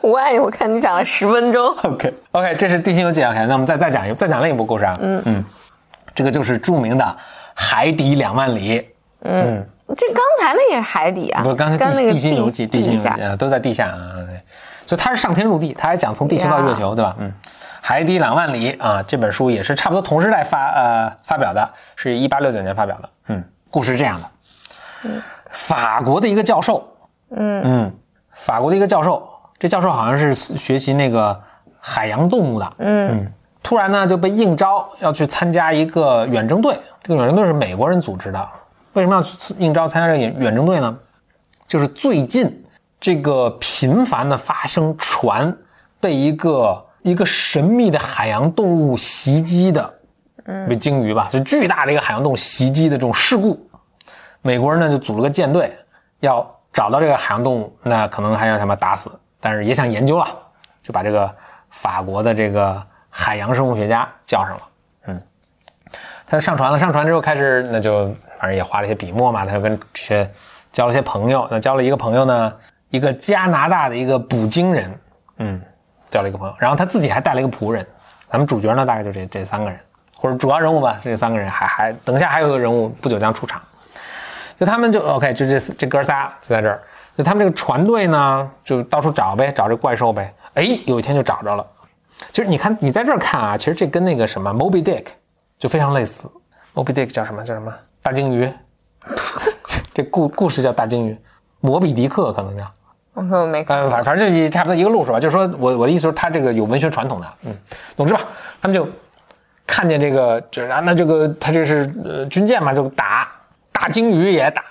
我爱你，我看你讲了十分钟。OK，OK，这是地心游记啊。OK，那我们再再讲一再讲另一部故事啊。嗯嗯，这个就是著名的《海底两万里》。嗯，这刚才那也是海底啊，不，刚才地地心游记，地心游记啊，都在地下啊。就他是上天入地，他还讲从地球到月球，对吧？嗯，海底两万里啊，这本书也是差不多同时代发呃发表的，是一八六九年发表的。嗯，故事是这样的，嗯，法国的一个教授，嗯嗯，法国的一个教授，这教授好像是学习那个海洋动物的，嗯嗯，突然呢就被应招要去参加一个远征队，这个远征队是美国人组织的，为什么要去应招参加这个远远征队呢？就是最近。这个频繁的发生船被一个一个神秘的海洋动物袭击的，嗯，被鲸鱼吧，就巨大的一个海洋动物袭击的这种事故，美国人呢就组了个舰队，要找到这个海洋动物，那可能还要他妈打死，但是也想研究了，就把这个法国的这个海洋生物学家叫上了。嗯，他就上船了，上船之后开始，那就反正也画了一些笔墨嘛，他就跟这些交了些朋友。那交了一个朋友呢，一个加拿大的一个捕鲸人，嗯，交了一个朋友，然后他自己还带了一个仆人。咱们主角呢，大概就这这三个人，或者主要人物吧，这三个人还还等一下还有个人物不久将出场。就他们就 OK，就这这哥仨就在这儿。就他们这个船队呢，就到处找呗，找这怪兽呗。哎，有一天就找着了。其实你看，你在这儿看啊，其实这跟那个什么 Moby Dick 就非常类似。Moby Dick 叫什么？叫什么？大鲸鱼。这故故事叫大鲸鱼，摩比迪克可能叫。我说我没看。反反正就差不多一个路数吧。就是说我我的意思是，他这个有文学传统的。嗯，总之吧，他们就看见这个，就是啊，那这个他这是呃军舰嘛，就打。大鲸鱼也打，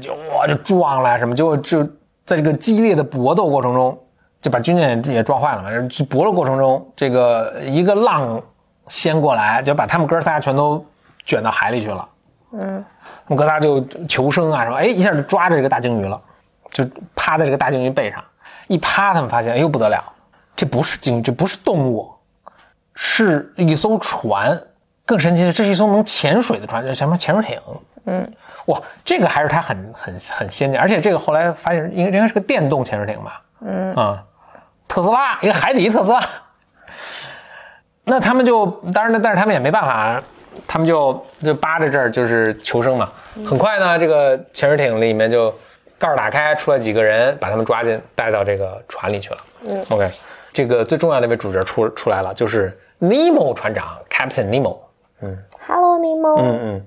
就哇就撞了什么，就就在这个激烈的搏斗过程中，就把军舰也撞坏了嘛。就搏斗过程中，这个一个浪掀过来，就把他们哥仨全都卷到海里去了。嗯，他们哥仨就求生啊什么，哎，一下就抓着这个大鲸鱼了，就趴在这个大鲸鱼背上，一趴，他们发现，哎呦不得了，这不是鲸，这不是动物，是一艘船。更神奇的，这是一艘能潜水的船，叫什么潜水艇？嗯。哇，这个还是它很很很先进，而且这个后来发现应该应该是个电动潜水艇吧？嗯啊，特斯拉一个海底特斯拉。那他们就当然呢，但是他们也没办法，他们就就扒着这儿就是求生嘛。很快呢，这个潜水艇里面就盖打开，出来几个人，把他们抓进带到这个船里去了。嗯，OK，这个最重要的一位主角出出来了，就是尼莫船长，Captain Nemo。嗯，Hello Nemo。嗯嗯。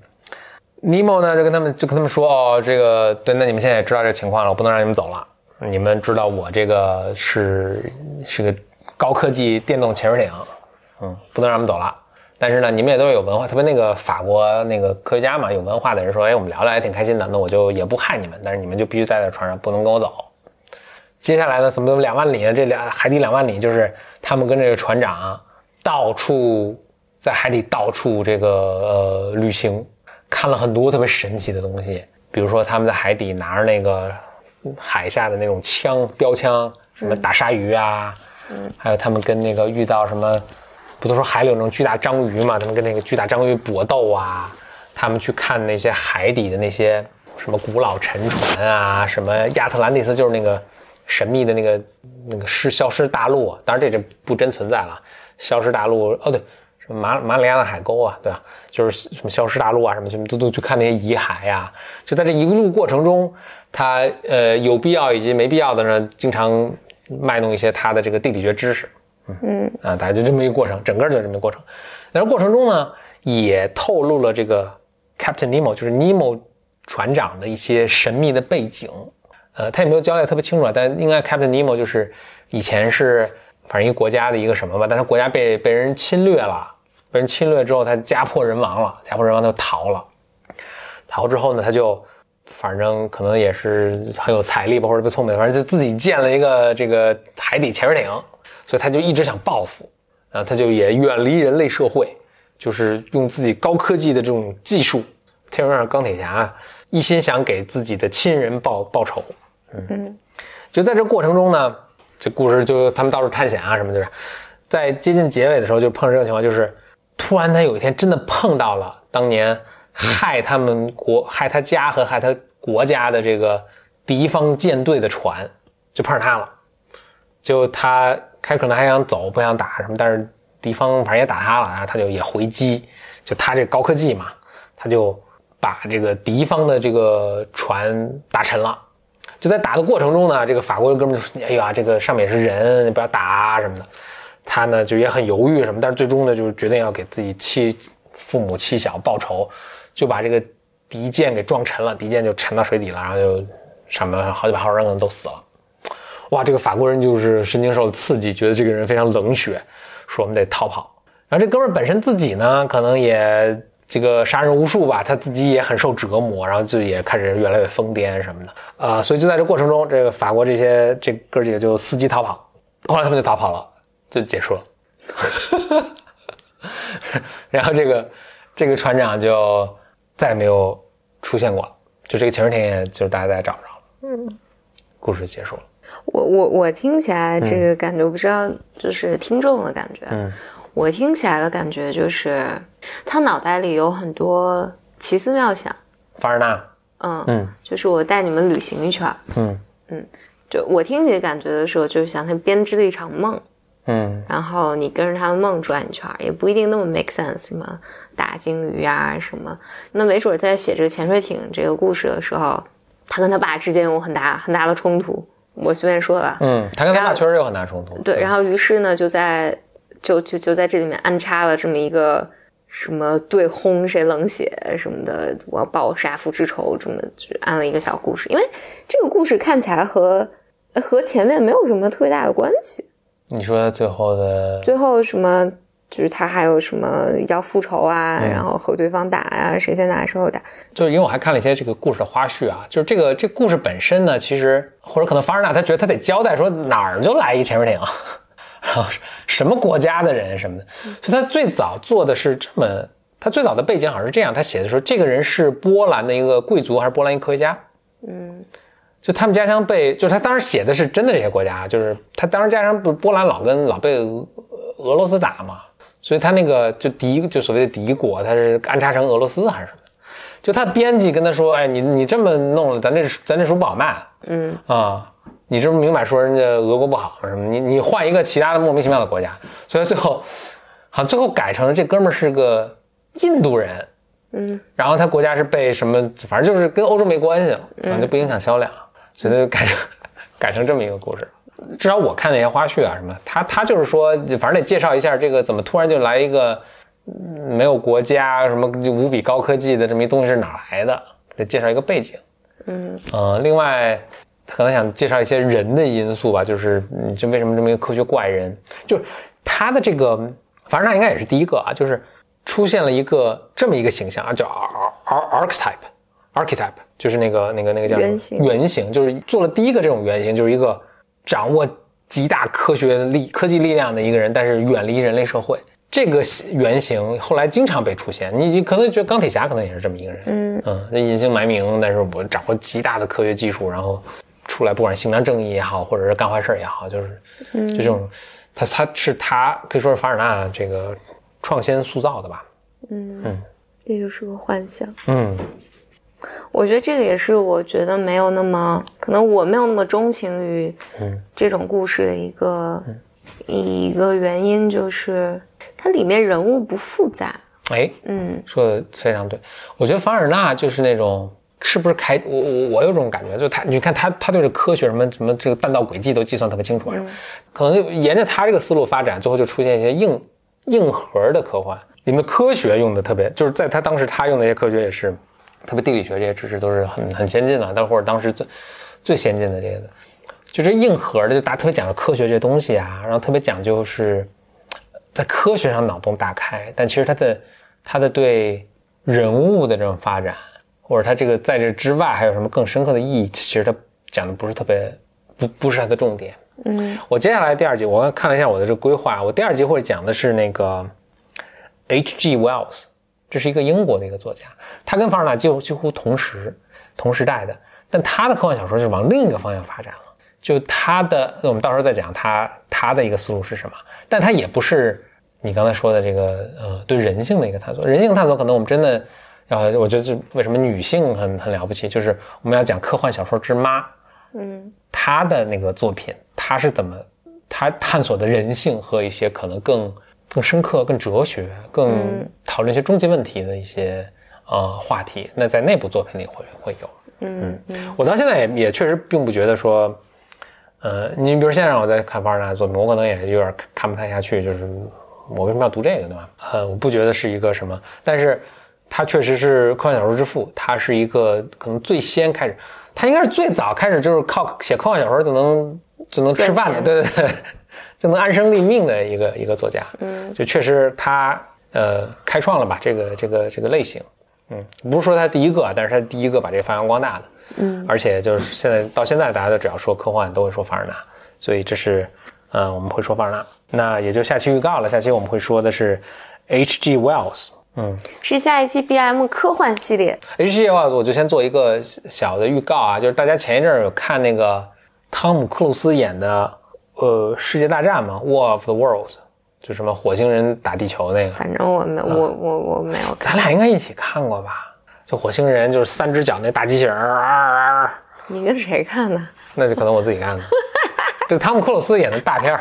尼莫呢，就跟他们就跟他们说哦，这个对，那你们现在也知道这个情况了，我不能让你们走了。你们知道我这个是是个高科技电动潜水艇，嗯，不能让他们走了。但是呢，你们也都是有文化，特别那个法国那个科学家嘛，有文化的人说，哎，我们聊聊也挺开心的，那我就也不害你们，但是你们就必须待在船上，不能跟我走。接下来呢，怎么怎么两万里？这两海底两万里，就是他们跟这个船长到处在海底到处这个呃旅行。看了很多特别神奇的东西，比如说他们在海底拿着那个海下的那种枪标枪，什么打鲨鱼啊，嗯，还有他们跟那个遇到什么，不都说海里有那种巨大章鱼嘛？他们跟那个巨大章鱼搏斗啊，他们去看那些海底的那些什么古老沉船啊，什么亚特兰蒂斯就是那个神秘的那个那个失消失大陆，当然这这不真存在了，消失大陆哦对。什么马马里亚纳海沟啊，对吧？就是什么消失大陆啊，什么什么都都去看那些遗骸呀。就在这一路过程中，他呃有必要以及没必要的呢，经常卖弄一些他的这个地理学知识。嗯啊，大概就这么一个过程，整个就这么一个过程。但是过程中呢，也透露了这个 Captain Nemo，就是 Nemo 船长的一些神秘的背景。呃，他也没有交代特别清楚，但应该 Captain Nemo 就是以前是反正一个国家的一个什么吧，但是国家被被人侵略了。被人侵略之后，他家破人亡了。家破人亡，他就逃了。逃之后呢，他就反正可能也是很有财力吧，或者特别聪明，反正就自己建了一个这个海底潜水艇。所以他就一直想报复，啊，他就也远离人类社会，就是用自己高科技的这种技术，天上钢铁侠，一心想给自己的亲人报报仇。嗯，就在这过程中呢，这故事就他们到处探险啊什么，就是在接近结尾的时候就碰上这种情况，就是。突然，他有一天真的碰到了当年害他们国、害他家和害他国家的这个敌方舰队的船，就碰上他了。就他开可能还想走，不想打什么，但是敌方反正也打他了，然后他就也回击。就他这高科技嘛，他就把这个敌方的这个船打沉了。就在打的过程中呢，这个法国的哥们就说：“哎呀，这个上面是人，不要打啊什么的。”他呢就也很犹豫什么，但是最终呢就是决定要给自己妻父母妻小报仇，就把这个敌舰给撞沉了，敌舰就沉到水底了，然后就上面好几百号人可能都死了。哇，这个法国人就是神经受了刺激，觉得这个人非常冷血，说我们得逃跑。然后这哥们本身自己呢可能也这个杀人无数吧，他自己也很受折磨，然后就也开始越来越疯癫什么的啊，所以就在这过程中，这个法国这些这哥几个就伺机逃跑，后来他们就逃跑了。就结束了，然后这个这个船长就再也没有出现过了，就这个潜水艇，也就是大家再也找不着了。嗯，故事结束了。我我我听起来这个感觉，我不知道就是听众的感觉。嗯，我听起来的感觉就是，他脑袋里有很多奇思妙想。凡尔纳。嗯嗯，就是我带你们旅行一圈。嗯嗯，就我听你的感觉的时候，就是想他编织了一场梦。嗯，然后你跟着他的梦转一圈，也不一定那么 make sense，什么大鲸鱼啊什么。那没准在写这个潜水艇这个故事的时候，他跟他爸之间有很大很大的冲突。我随便说吧。嗯，他跟他爸确实有很大冲突。对，然后于是呢，就在就就就在这里面安插了这么一个。什么对轰谁冷血什么的，我要报杀父之仇，这么就安了一个小故事。因为这个故事看起来和和前面没有什么特别大的关系。你说最后的最后什么？就是他还有什么要复仇啊，然后和对方打呀，谁先打谁后打。就是因为我还看了一些这个故事的花絮啊，就是这个这故事本身呢，其实或者可能凡尔纳他觉得他得交代说哪儿就来一潜水艇。然后什么国家的人什么的，所以他最早做的是这么，他最早的背景好像是这样，他写的说这个人是波兰的一个贵族还是波兰一个科学家，嗯，就他们家乡被，就是他当时写的是真的这些国家，就是他当时家乡不波兰老跟老被俄罗斯打嘛，所以他那个就敌就所谓的敌国，他是安插成俄罗斯还是什么，就他编辑跟他说，哎，你你这么弄了，咱这咱这书不好卖，嗯。啊。你这不明摆说人家俄国不好什么？你你换一个其他的莫名其妙的国家，所以最后好像最后改成了这哥们儿是个印度人，嗯，然后他国家是被什么，反正就是跟欧洲没关系了，反正就不影响销量，所以他就改成改成这么一个故事。至少我看那些花絮啊什么，他他就是说，反正得介绍一下这个怎么突然就来一个没有国家什么就无比高科技的这么一东西是哪来的，得介绍一个背景，嗯。嗯，另外。他可能想介绍一些人的因素吧，就是嗯，就为什么这么一个科学怪人，就是他的这个，反正他应该也是第一个啊，就是出现了一个这么一个形象啊，叫 archetype，archetype，就是那个那个那个叫原型，原型就是做了第一个这种原型，就是一个掌握极大科学力、科技力量的一个人，但是远离人类社会。这个原型后来经常被出现，你你可能觉得钢铁侠可能也是这么一个人，嗯嗯，隐姓埋名，但是我掌握极大的科学技术，然后。出来，不管行良正义也好，或者是干坏事也好，就是，就这种，他他是他可以说是凡尔纳这个创先塑造的吧。嗯嗯，这就是个幻想。嗯，我觉得这个也是我觉得没有那么可能我没有那么钟情于这种故事的一个一个原因，就是它里面人物不复杂。哎，嗯，说的非常对。我觉得凡尔纳就是那种。是不是开我我我有种感觉，就他你看他他对这科学什么什么这个弹道轨迹都计算特别清楚，可能沿着他这个思路发展，最后就出现一些硬硬核的科幻，里面科学用的特别，就是在他当时他用那些科学也是，特别地理学这些知识都是很很先进的，但或者当时最最先进的这些的，就这硬核的就大家特别讲究科学这些东西啊，然后特别讲究是在科学上脑洞大开，但其实他的他的对人物的这种发展。或者他这个在这之外还有什么更深刻的意义？其实他讲的不是特别，不不是他的重点。嗯，我接下来第二集，我刚看了一下我的这个规划，我第二集会讲的是那个 H.G. Wells，这是一个英国的一个作家，他跟凡尔纳几乎几乎同时同时代的，但他的科幻小说就是往另一个方向发展了。就他的，我们到时候再讲他他的一个思路是什么，但他也不是你刚才说的这个呃对人性的一个探索，人性探索可能我们真的。然后我觉得这为什么女性很很了不起，就是我们要讲科幻小说之妈，嗯，她的那个作品，她是怎么，她探索的人性和一些可能更更深刻、更哲学、更讨论一些终极问题的一些呃话题，那在那部作品里会会有，嗯嗯，我到现在也也确实并不觉得说，呃，你比如现在让我再看凡尔纳的作品，我可能也有点看不太下去，就是我为什么要读这个，对吧？呃，我不觉得是一个什么，但是。他确实是科幻小说之父，他是一个可能最先开始，他应该是最早开始就是靠写科幻小说就能就能吃饭的，对对对，就能安身立命的一个一个作家。嗯，就确实他呃开创了吧这个这个这个类型，嗯，不是说他第一个，但是他第一个把这个发扬光大的。嗯，而且就是现在到现在大家都只要说科幻都会说凡尔纳，所以这是呃我们会说凡尔纳。那也就下期预告了，下期我们会说的是 H.G. Wells。嗯，是下一期 B M 科幻系列。H G 的话，我就先做一个小的预告啊，就是大家前一阵儿有看那个汤姆克鲁斯演的呃世界大战嘛，War of the Worlds，就什么火星人打地球那个。反正我没我我我没有。咱俩应该一起看过吧？就火星人就是三只脚那大机器人儿。你跟谁看的？那就可能我自己看的。这汤姆克鲁斯演的大片儿，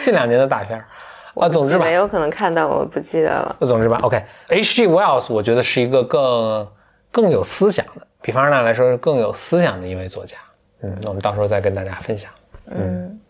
近两年的大片儿。啊，总之吧，没有可能看到，我不记得了。总之吧，OK，H.G. Wells，我觉得是一个更更有思想的，比方说那来说是更有思想的一位作家。嗯，那我们到时候再跟大家分享。嗯，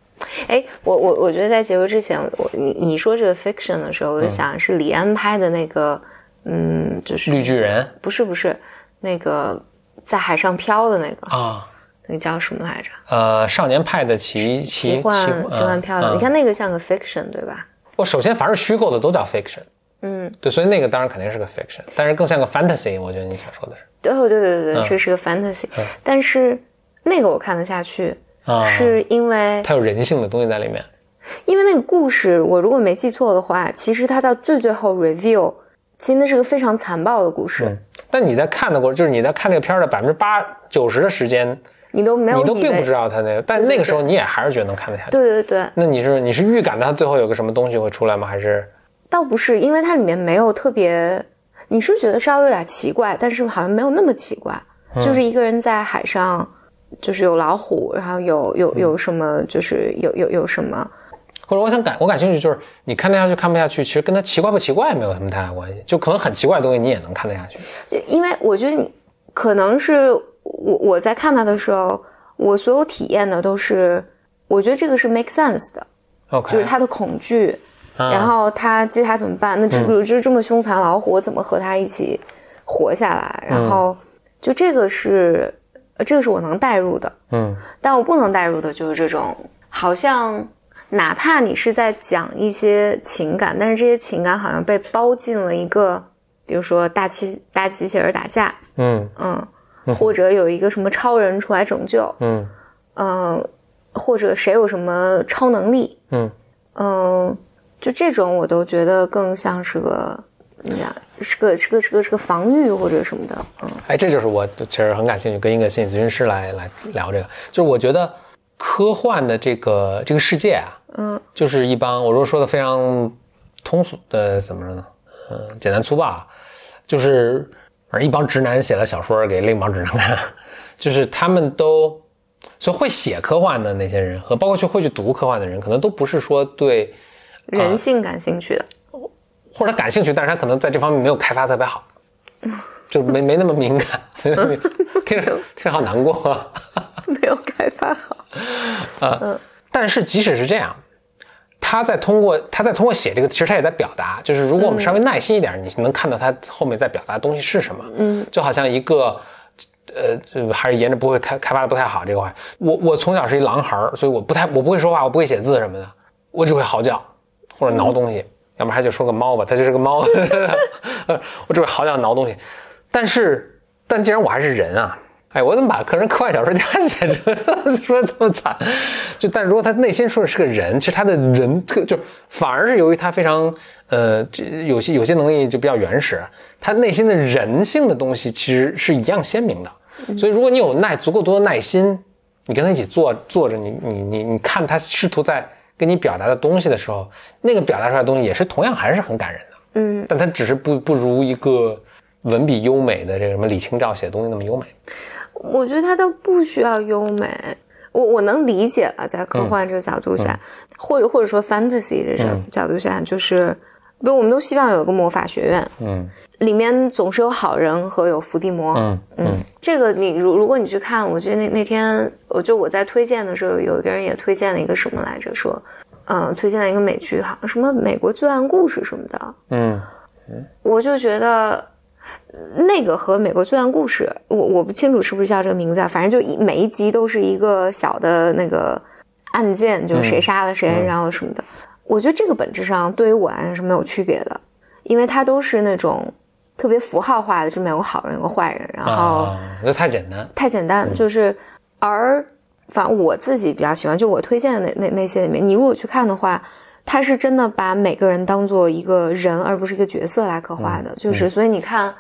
哎，我我我觉得在结束之前，我你你说这个 fiction 的时候，我就想是李安拍的那个，嗯，就是绿巨人，不是不是，那个在海上漂的那个啊，那个叫什么来着？呃，少年派的奇奇幻奇幻漂流，你看那个像个 fiction 对吧？我首先凡是虚构的都叫 fiction，嗯，对，所以那个当然肯定是个 fiction，但是更像个 fantasy，我觉得你想说的是，对对对对对，确实是个 fantasy，但是那个我看得下去，是因为它有人性的东西在里面，因为那个故事我如果没记错的话，其实它到最最后 reveal，其实那是个非常残暴的故事，但你在看的过程，就是你在看这个片的百分之八九十的时间。你都没有，你都并不知道他那个，但那个时候你也还是觉得能看得下去。对对对。那你是你是预感到他最后有个什么东西会出来吗？还是？倒不是，因为它里面没有特别，你是觉得稍微有点奇怪，但是好像没有那么奇怪，就是一个人在海上，就是有老虎，然后有有有什么，就是有有有什么，或者我想感我感兴趣，就是你看得下去看不下去，其实跟他奇怪不奇怪没有什么太大关系，就可能很奇怪的东西你也能看得下去。就因为我觉得你可能是。我我在看他的时候，我所有体验的都是，我觉得这个是 make sense 的，OK，就是他的恐惧，然后他接下来怎么办？那比如就是这么凶残老虎，我怎么和他一起活下来？然后就这个是，这个是我能代入的，嗯，但我不能代入的就是这种，好像哪怕你是在讲一些情感，但是这些情感好像被包进了一个，比如说大机大机器人打架，嗯嗯。或者有一个什么超人出来拯救，嗯。嗯，或者谁有什么超能力，嗯。嗯，就这种我都觉得更像是个是个是个是个是个防御或者什么的，嗯，哎，这就是我其实很感兴趣，跟一个心理咨询师来来聊这个，就是我觉得科幻的这个这个世界啊，嗯，就是一帮我如果说的非常通俗的怎么着呢，嗯，简单粗暴，就是。而一帮直男写了小说给另一帮直男看，就是他们都，所以会写科幻的那些人和包括去会去读科幻的人，可能都不是说对人性感兴趣的，或者感兴趣，但是他可能在这方面没有开发特别好，就没没那么敏感，听着听着好难过，没有开发好啊，但是即使是这样。他在通过他在通过写这个，其实他也在表达，就是如果我们稍微耐心一点，你能看到他后面在表达的东西是什么。嗯，就好像一个，呃，还是沿着不会开开发的不太好这块。我我从小是一狼孩儿，所以我不太我不会说话，我不会写字什么的，我只会嚎叫或者挠东西，要不然他就说个猫吧，他就是个猫，我只会嚎叫挠东西。但是但既然我还是人啊。哎，我怎么把个人科幻小说家写成 说这么惨？就但如果他内心说的是个人，其实他的人特就反而是由于他非常呃，这有些有些能力就比较原始，他内心的人性的东西其实是一样鲜明的。所以如果你有耐足够多的耐心，你跟他一起坐坐着，你你你你看他试图在跟你表达的东西的时候，那个表达出来的东西也是同样还是很感人的。嗯，但他只是不不如一个文笔优美的这个什么李清照写的东西那么优美。我觉得它都不需要优美，我我能理解了，在科幻这个角度下，或者或者说 fantasy 这种角度下，就是，比如我们都希望有一个魔法学院，嗯，里面总是有好人和有伏地魔，嗯嗯，这个你如如果你去看，我记得那那天，我就我在推荐的时候，有一个人也推荐了一个什么来着，说，嗯，推荐了一个美剧，好像什么美国罪案故事什么的，嗯嗯，我就觉得。那个和美国罪案故事，我我不清楚是不是叫这个名字啊，反正就一每一集都是一个小的那个案件，就是谁杀了谁，然后什么的。我觉得这个本质上对于我来说是没有区别的，因为它都是那种特别符号化的，就有个好人有个坏人，然后这太简单，太简单，就是而反正我自己比较喜欢，就我推荐的那那那些里面，你如果去看的话。他是真的把每个人当做一个人，而不是一个角色来刻画的，就是所以你看，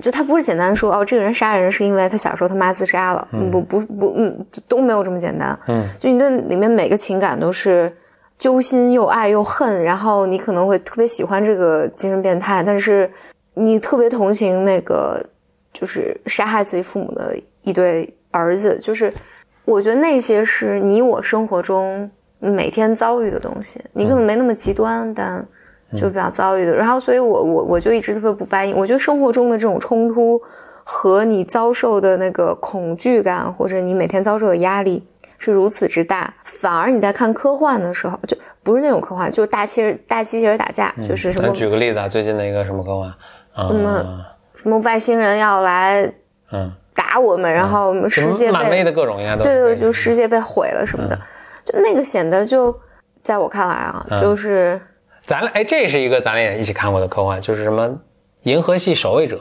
就他不是简单说哦，这个人杀人是因为他小时候他妈自杀了，不不不，嗯，都没有这么简单。嗯，就你对里面每个情感都是揪心又爱又恨，然后你可能会特别喜欢这个精神变态，但是你特别同情那个就是杀害自己父母的一对儿子，就是我觉得那些是你我生活中每天遭遇的东西，你可能没那么极端，但。就比较遭遇的，然后所以，我我我就一直特别不答应。我觉得生活中的这种冲突和你遭受的那个恐惧感，或者你每天遭受的压力是如此之大，反而你在看科幻的时候，就不是那种科幻，就是大机器大机器人打架，就是什么？举个例子啊，最近的一个什么科幻？什么什么外星人要来嗯打我们，然后我们世界漫威的各种应该都对对，就世界被毁了什么的，就那个显得就在我看来啊，就是。咱俩哎，这是一个咱俩也一起看过的科幻，就是什么《银河系守卫者》。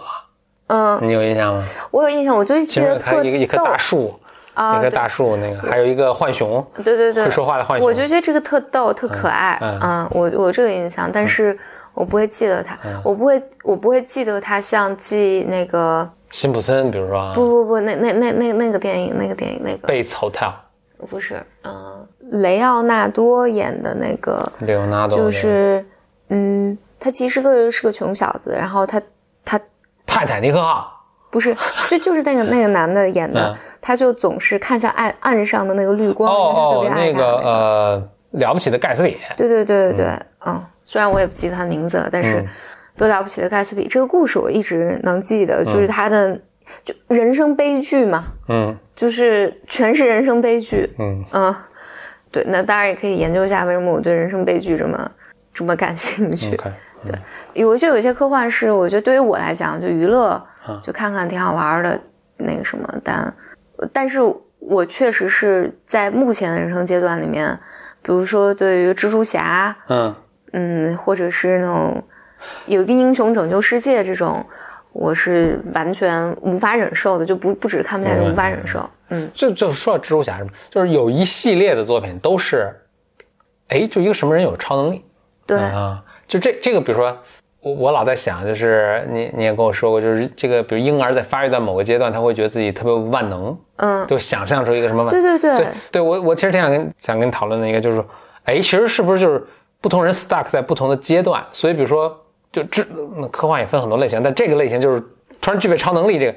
嗯，你有印象吗？我有印象，我就记得特一个一棵大树啊，一棵大树那个，还有一个浣熊，对对对，会说话的浣熊。我就觉得这个特逗，特可爱。嗯，我我这个印象，但是我不会记得它，我不会我不会记得它像记那个辛普森，比如说不不不，那那那那那个电影，那个电影那个 Bates Hotel。不是，嗯，雷奥纳多演的那个，雷奥纳多就是，嗯，他其实个是个穷小子，然后他他泰坦尼克号。不是，就 就是那个那个男的演的，他就总是看向岸岸上的那个绿光，哦哦，那个呃了不起的盖茨比，对对对对对，嗯，虽然我也不记得他名字了，但是多了不起的盖茨比。这个故事我一直能记得，就是他的。就人生悲剧嘛，嗯，就是全是人生悲剧，嗯嗯，对，那当然也可以研究一下为什么我对人生悲剧这么这么感兴趣。对，有就有些科幻是我觉得对于我来讲就娱乐，就看看挺好玩的那个什么，但但是我确实是在目前的人生阶段里面，比如说对于蜘蛛侠，嗯嗯，或者是那种有一个英雄拯救世界这种。我是完全无法忍受的，就不不止看不下去，无法忍受。嗯，就就说到蜘蛛侠什么，就是有一系列的作品都是，哎，就一个什么人有超能力？对啊，就这这个，比如说我我老在想，就是你你也跟我说过，就是这个，比如婴儿在发育到某个阶段，他会觉得自己特别万能，嗯，就想象出一个什么？对对对，对我我其实挺想跟想跟你讨论的一个，就是说，哎，其实是不是就是不同人 stuck 在不同的阶段？所以比如说。就这，科幻也分很多类型，但这个类型就是突然具备超能力。这个，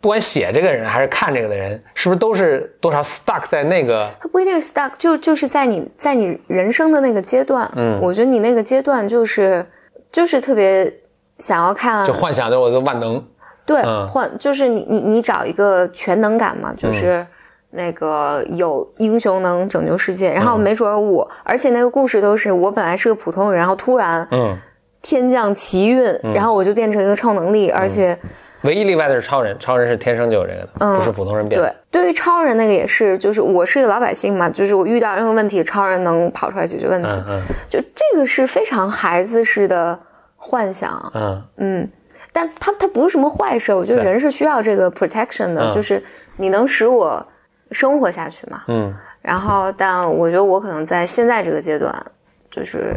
不管写这个人还是看这个的人，是不是都是多少 stuck 在那个？他不一定是 stuck，就就是在你在你人生的那个阶段。嗯，我觉得你那个阶段就是就是特别想要看，就幻想着我的万能。对，幻就是你你你找一个全能感嘛，就是那个有英雄能拯救世界，然后没准我，而且那个故事都是我本来是个普通人，然后突然嗯。天降奇运，然后我就变成一个超能力，而且唯一例外的是超人，超人是天生就有这个的，不是普通人变。对，对于超人那个也是，就是我是一个老百姓嘛，就是我遇到任何问题，超人能跑出来解决问题。嗯嗯，就这个是非常孩子式的幻想。嗯嗯，但他他不是什么坏事，我觉得人是需要这个 protection 的，就是你能使我生活下去嘛。嗯，然后但我觉得我可能在现在这个阶段，就是。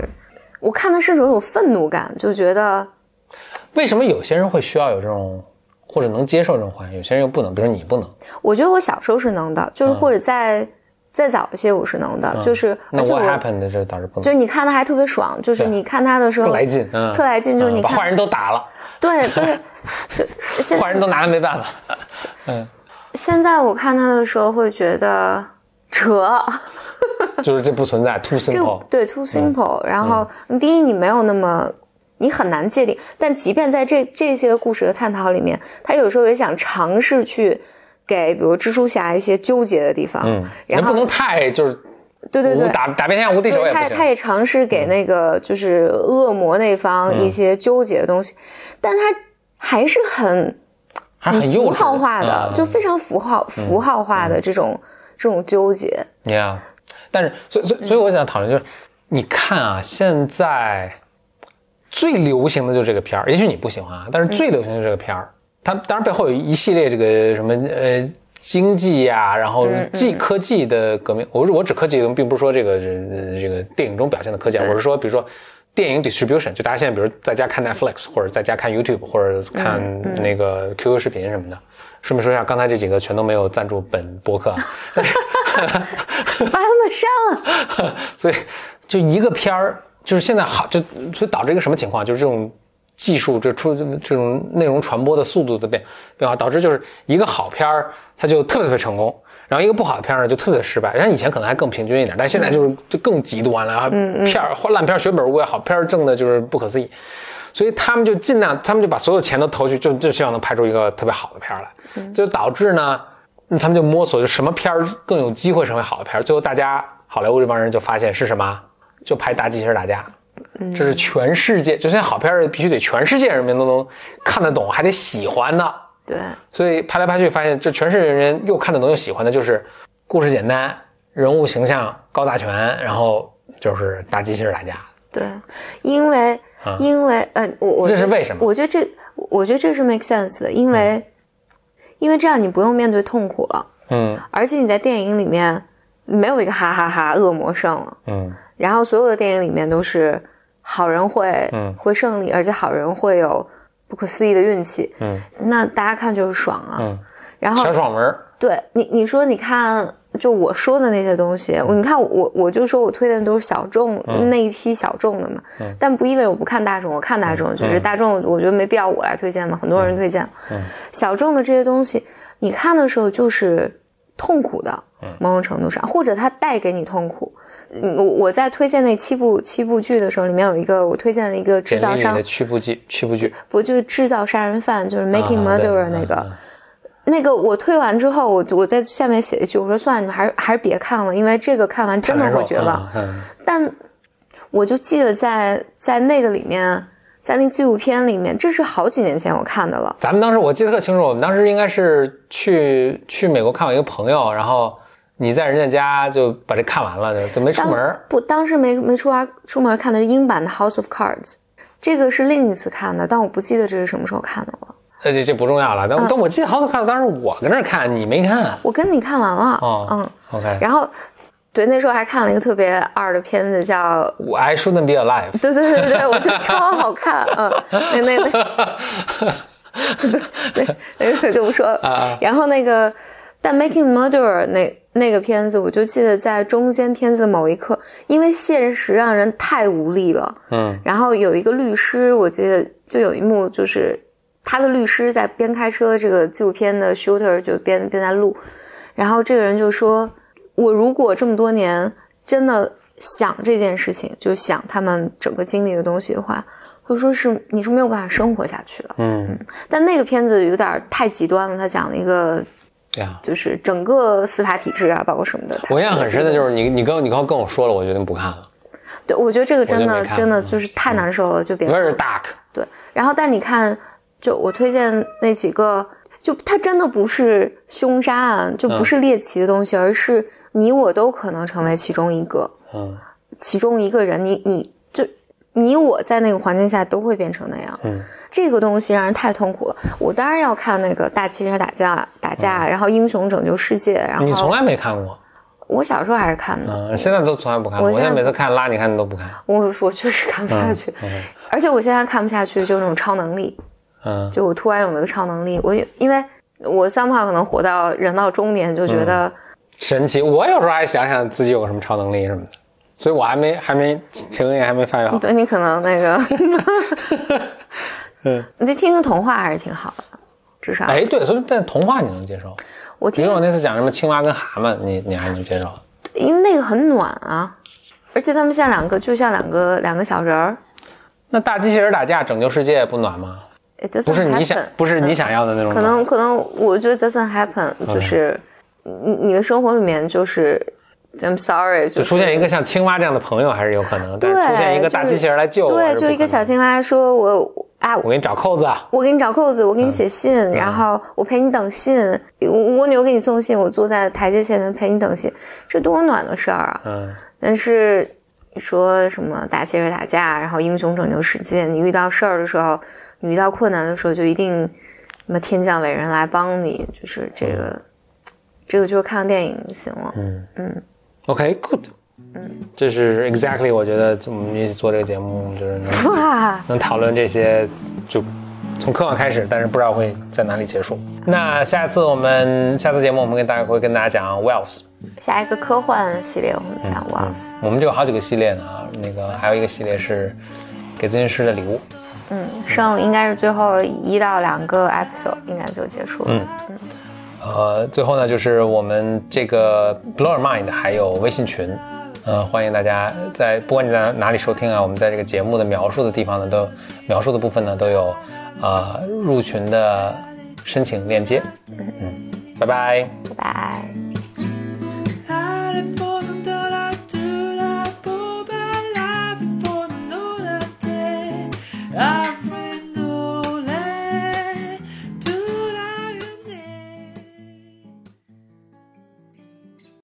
我看的甚至有种愤怒感，就觉得为什么有些人会需要有这种，或者能接受这种幻想，有些人又不能，比如你不能。我觉得我小时候是能的，就是或者再再早一些我是能的，就是那 what happened 这倒是不能。就是你看他还特别爽，就是你看他的时候特来劲，特来劲，就是你把坏人都打了，对对，就坏人都拿他没办法。嗯，现在我看他的时候会觉得扯。就是这不存在，too simple。对，too simple。然后第一，你没有那么，你很难界定。但即便在这这些故事的探讨里面，他有时候也想尝试去给，比如蜘蛛侠一些纠结的地方。嗯，然后不能太就是，对对对，打打遍天下无敌手也不行。他他也尝试给那个就是恶魔那方一些纠结的东西，但他还是很还很符号化的，就非常符号符号化的这种这种纠结。Yeah。但是，所以，所以，所以，我想讨论就是，你看啊，现在最流行的就是这个片儿，也许你不喜欢啊，但是最流行的这个片儿，它当然背后有一系列这个什么呃经济呀，然后技科技的革命。我我指科技并不是说这个这个电影中表现的科技，我是说，比如说。电影 distribution，就大家现在比如在家看 Netflix，或者在家看 YouTube，或者看那个 QQ 视频什么的。顺便说一下，刚才这几个全都没有赞助本播客，把他们删了。所以就一个片儿，就是现在好，就所以导致一个什么情况？就是这种技术这出这种内容传播的速度的变变化，导致就是一个好片儿，它就特别特别成功。然后一个不好的片儿呢，就特别失败。像以前可能还更平均一点，但现在就是就更极端了啊！片儿烂片儿血本无归，好片儿挣的就是不可思议。所以他们就尽量，他们就把所有钱都投去，就就希望能拍出一个特别好的片儿来。就导致呢，他们就摸索，就什么片儿更有机会成为好的片儿。最后大家好莱坞这帮人就发现是什么？就拍大机器人打架。这是全世界，就现在好片儿必须得全世界人民都能看得懂，还得喜欢的。对，所以拍来拍去发现，这全世界人又看得懂又喜欢的，就是故事简单，人物形象高大全，然后就是大机器人打架。对，因为因为呃，我我这是为什么？我觉得这我觉得这是 make sense 的，因为因为这样你不用面对痛苦了，嗯，而且你在电影里面没有一个哈哈哈恶魔胜了，嗯，然后所有的电影里面都是好人会嗯。会胜利，而且好人会有。不可思议的运气，嗯，那大家看就是爽啊，嗯，然后小爽文，对你，你说你看，就我说的那些东西，你看我我就说我推荐的都是小众那一批小众的嘛，嗯，但不意味着我不看大众，我看大众，就是大众，我觉得没必要我来推荐嘛，很多人推荐，嗯，小众的这些东西，你看的时候就是痛苦的，某种程度上，或者它带给你痛苦。我我在推荐那七部七部剧的时候，里面有一个我推荐了一个制造商。七部剧，七部剧。不就是制造杀人犯，就是 Making Murderer 那个，那个我退完之后，我我在下面写一句，我说算了，你们还是还是别看了，因为这个看完真的会绝望。但我就记得在在那个里面，在那纪录片里面，这是好几年前我看的了。咱们当时我记得特清楚，我们当时应该是去去美国看我一个朋友，然后。你在人家家就把这看完了，就就没出门不，当时没没出门出门看的是英版的《House of Cards》，这个是另一次看的，但我不记得这是什么时候看的了。呃，这这不重要了。但但我记得《House of Cards》当时我跟那看，你没看。我跟你看完了。哦，嗯，OK。然后，对，那时候还看了一个特别二的片子，叫《I Shouldn't Be Alive》。对对对对，我觉得超好看。嗯，那那那，对对，那个就不说了。啊。然后那个，但《Making Murderer》那。那个片子，我就记得在中间片子的某一刻，因为现实让人太无力了，嗯，然后有一个律师，我记得就有一幕，就是他的律师在边开车，这个纪录片的 shooter 就边边在录，然后这个人就说：“我如果这么多年真的想这件事情，就想他们整个经历的东西的话，就说是你是没有办法生活下去的，嗯，但那个片子有点太极端了，他讲了一个。对啊，就是整个司法体制啊，包括什么的。我印象很深的就是你，你刚你刚跟我说了，我决定不看了。对，我觉得这个真的真的就是太难受了，就别。Very dark。对，然后但你看，就我推荐那几个，就它真的不是凶杀案，就不是猎奇的东西，而是你我都可能成为其中一个，嗯，其中一个人，你你就你我在那个环境下都会变成那样，嗯。这个东西让人太痛苦了。我当然要看那个大汽车打架，打架，然后英雄拯救世界。然后你从来没看过？我小时候还是看的。嗯，现在都从来不看。我现在每次看拉你看，你都不看。我我确实看不下去，而且我现在看不下去，就那种超能力。嗯，就我突然有那个超能力，我因为我三胖可能活到人到中年就觉得神奇。我有时候还想想自己有什么超能力什么的，所以我还没还没情人还没发育好。对你可能那个。嗯，你听听童话还是挺好的，至少。哎，对，所以但童话你能接受？我听我那次讲什么青蛙跟蛤蟆，你你还能接受？因为那个很暖啊，而且他们像两个，就像两个两个小人儿。那大机器人打架拯救世界不暖吗？不是你想，不是你想要的那种。可能可能，我觉得 doesn't happen，就是你你的生活里面就是。I'm sorry，就出现一个像青蛙这样的朋友还是有可能，但是出现一个大机器人来救我，对，就一个小青蛙说：“我啊，我给你找扣子，我给你找扣子，我给你写信，然后我陪你等信，蜗牛给你送信，我坐在台阶前面陪你等信，这多暖的事儿啊！嗯，但是你说什么大汽车打架，然后英雄拯救世界，你遇到事儿的时候，你遇到困难的时候，就一定什么天降伟人来帮你，就是这个，这个就是看电影就行了。嗯嗯。OK，good，嗯，这是 exactly 我觉得我们一起做这个节目就是能 能讨论这些，就从科幻开始，但是不知道会在哪里结束。那下次我们下次节目我们跟大家会跟大家讲 Wells，下一个科幻系列我们讲 Wells。我们就有好几个系列呢，那个还有一个系列是给咨询师的礼物。嗯，剩应该是最后一到两个 episode 应该就结束了。嗯嗯。呃，最后呢，就是我们这个 Blower Mind 还有微信群，呃，欢迎大家在不管你在哪里收听啊，我们在这个节目的描述的地方呢，都描述的部分呢都有，呃，入群的申请链接。嗯嗯，拜拜，拜拜。I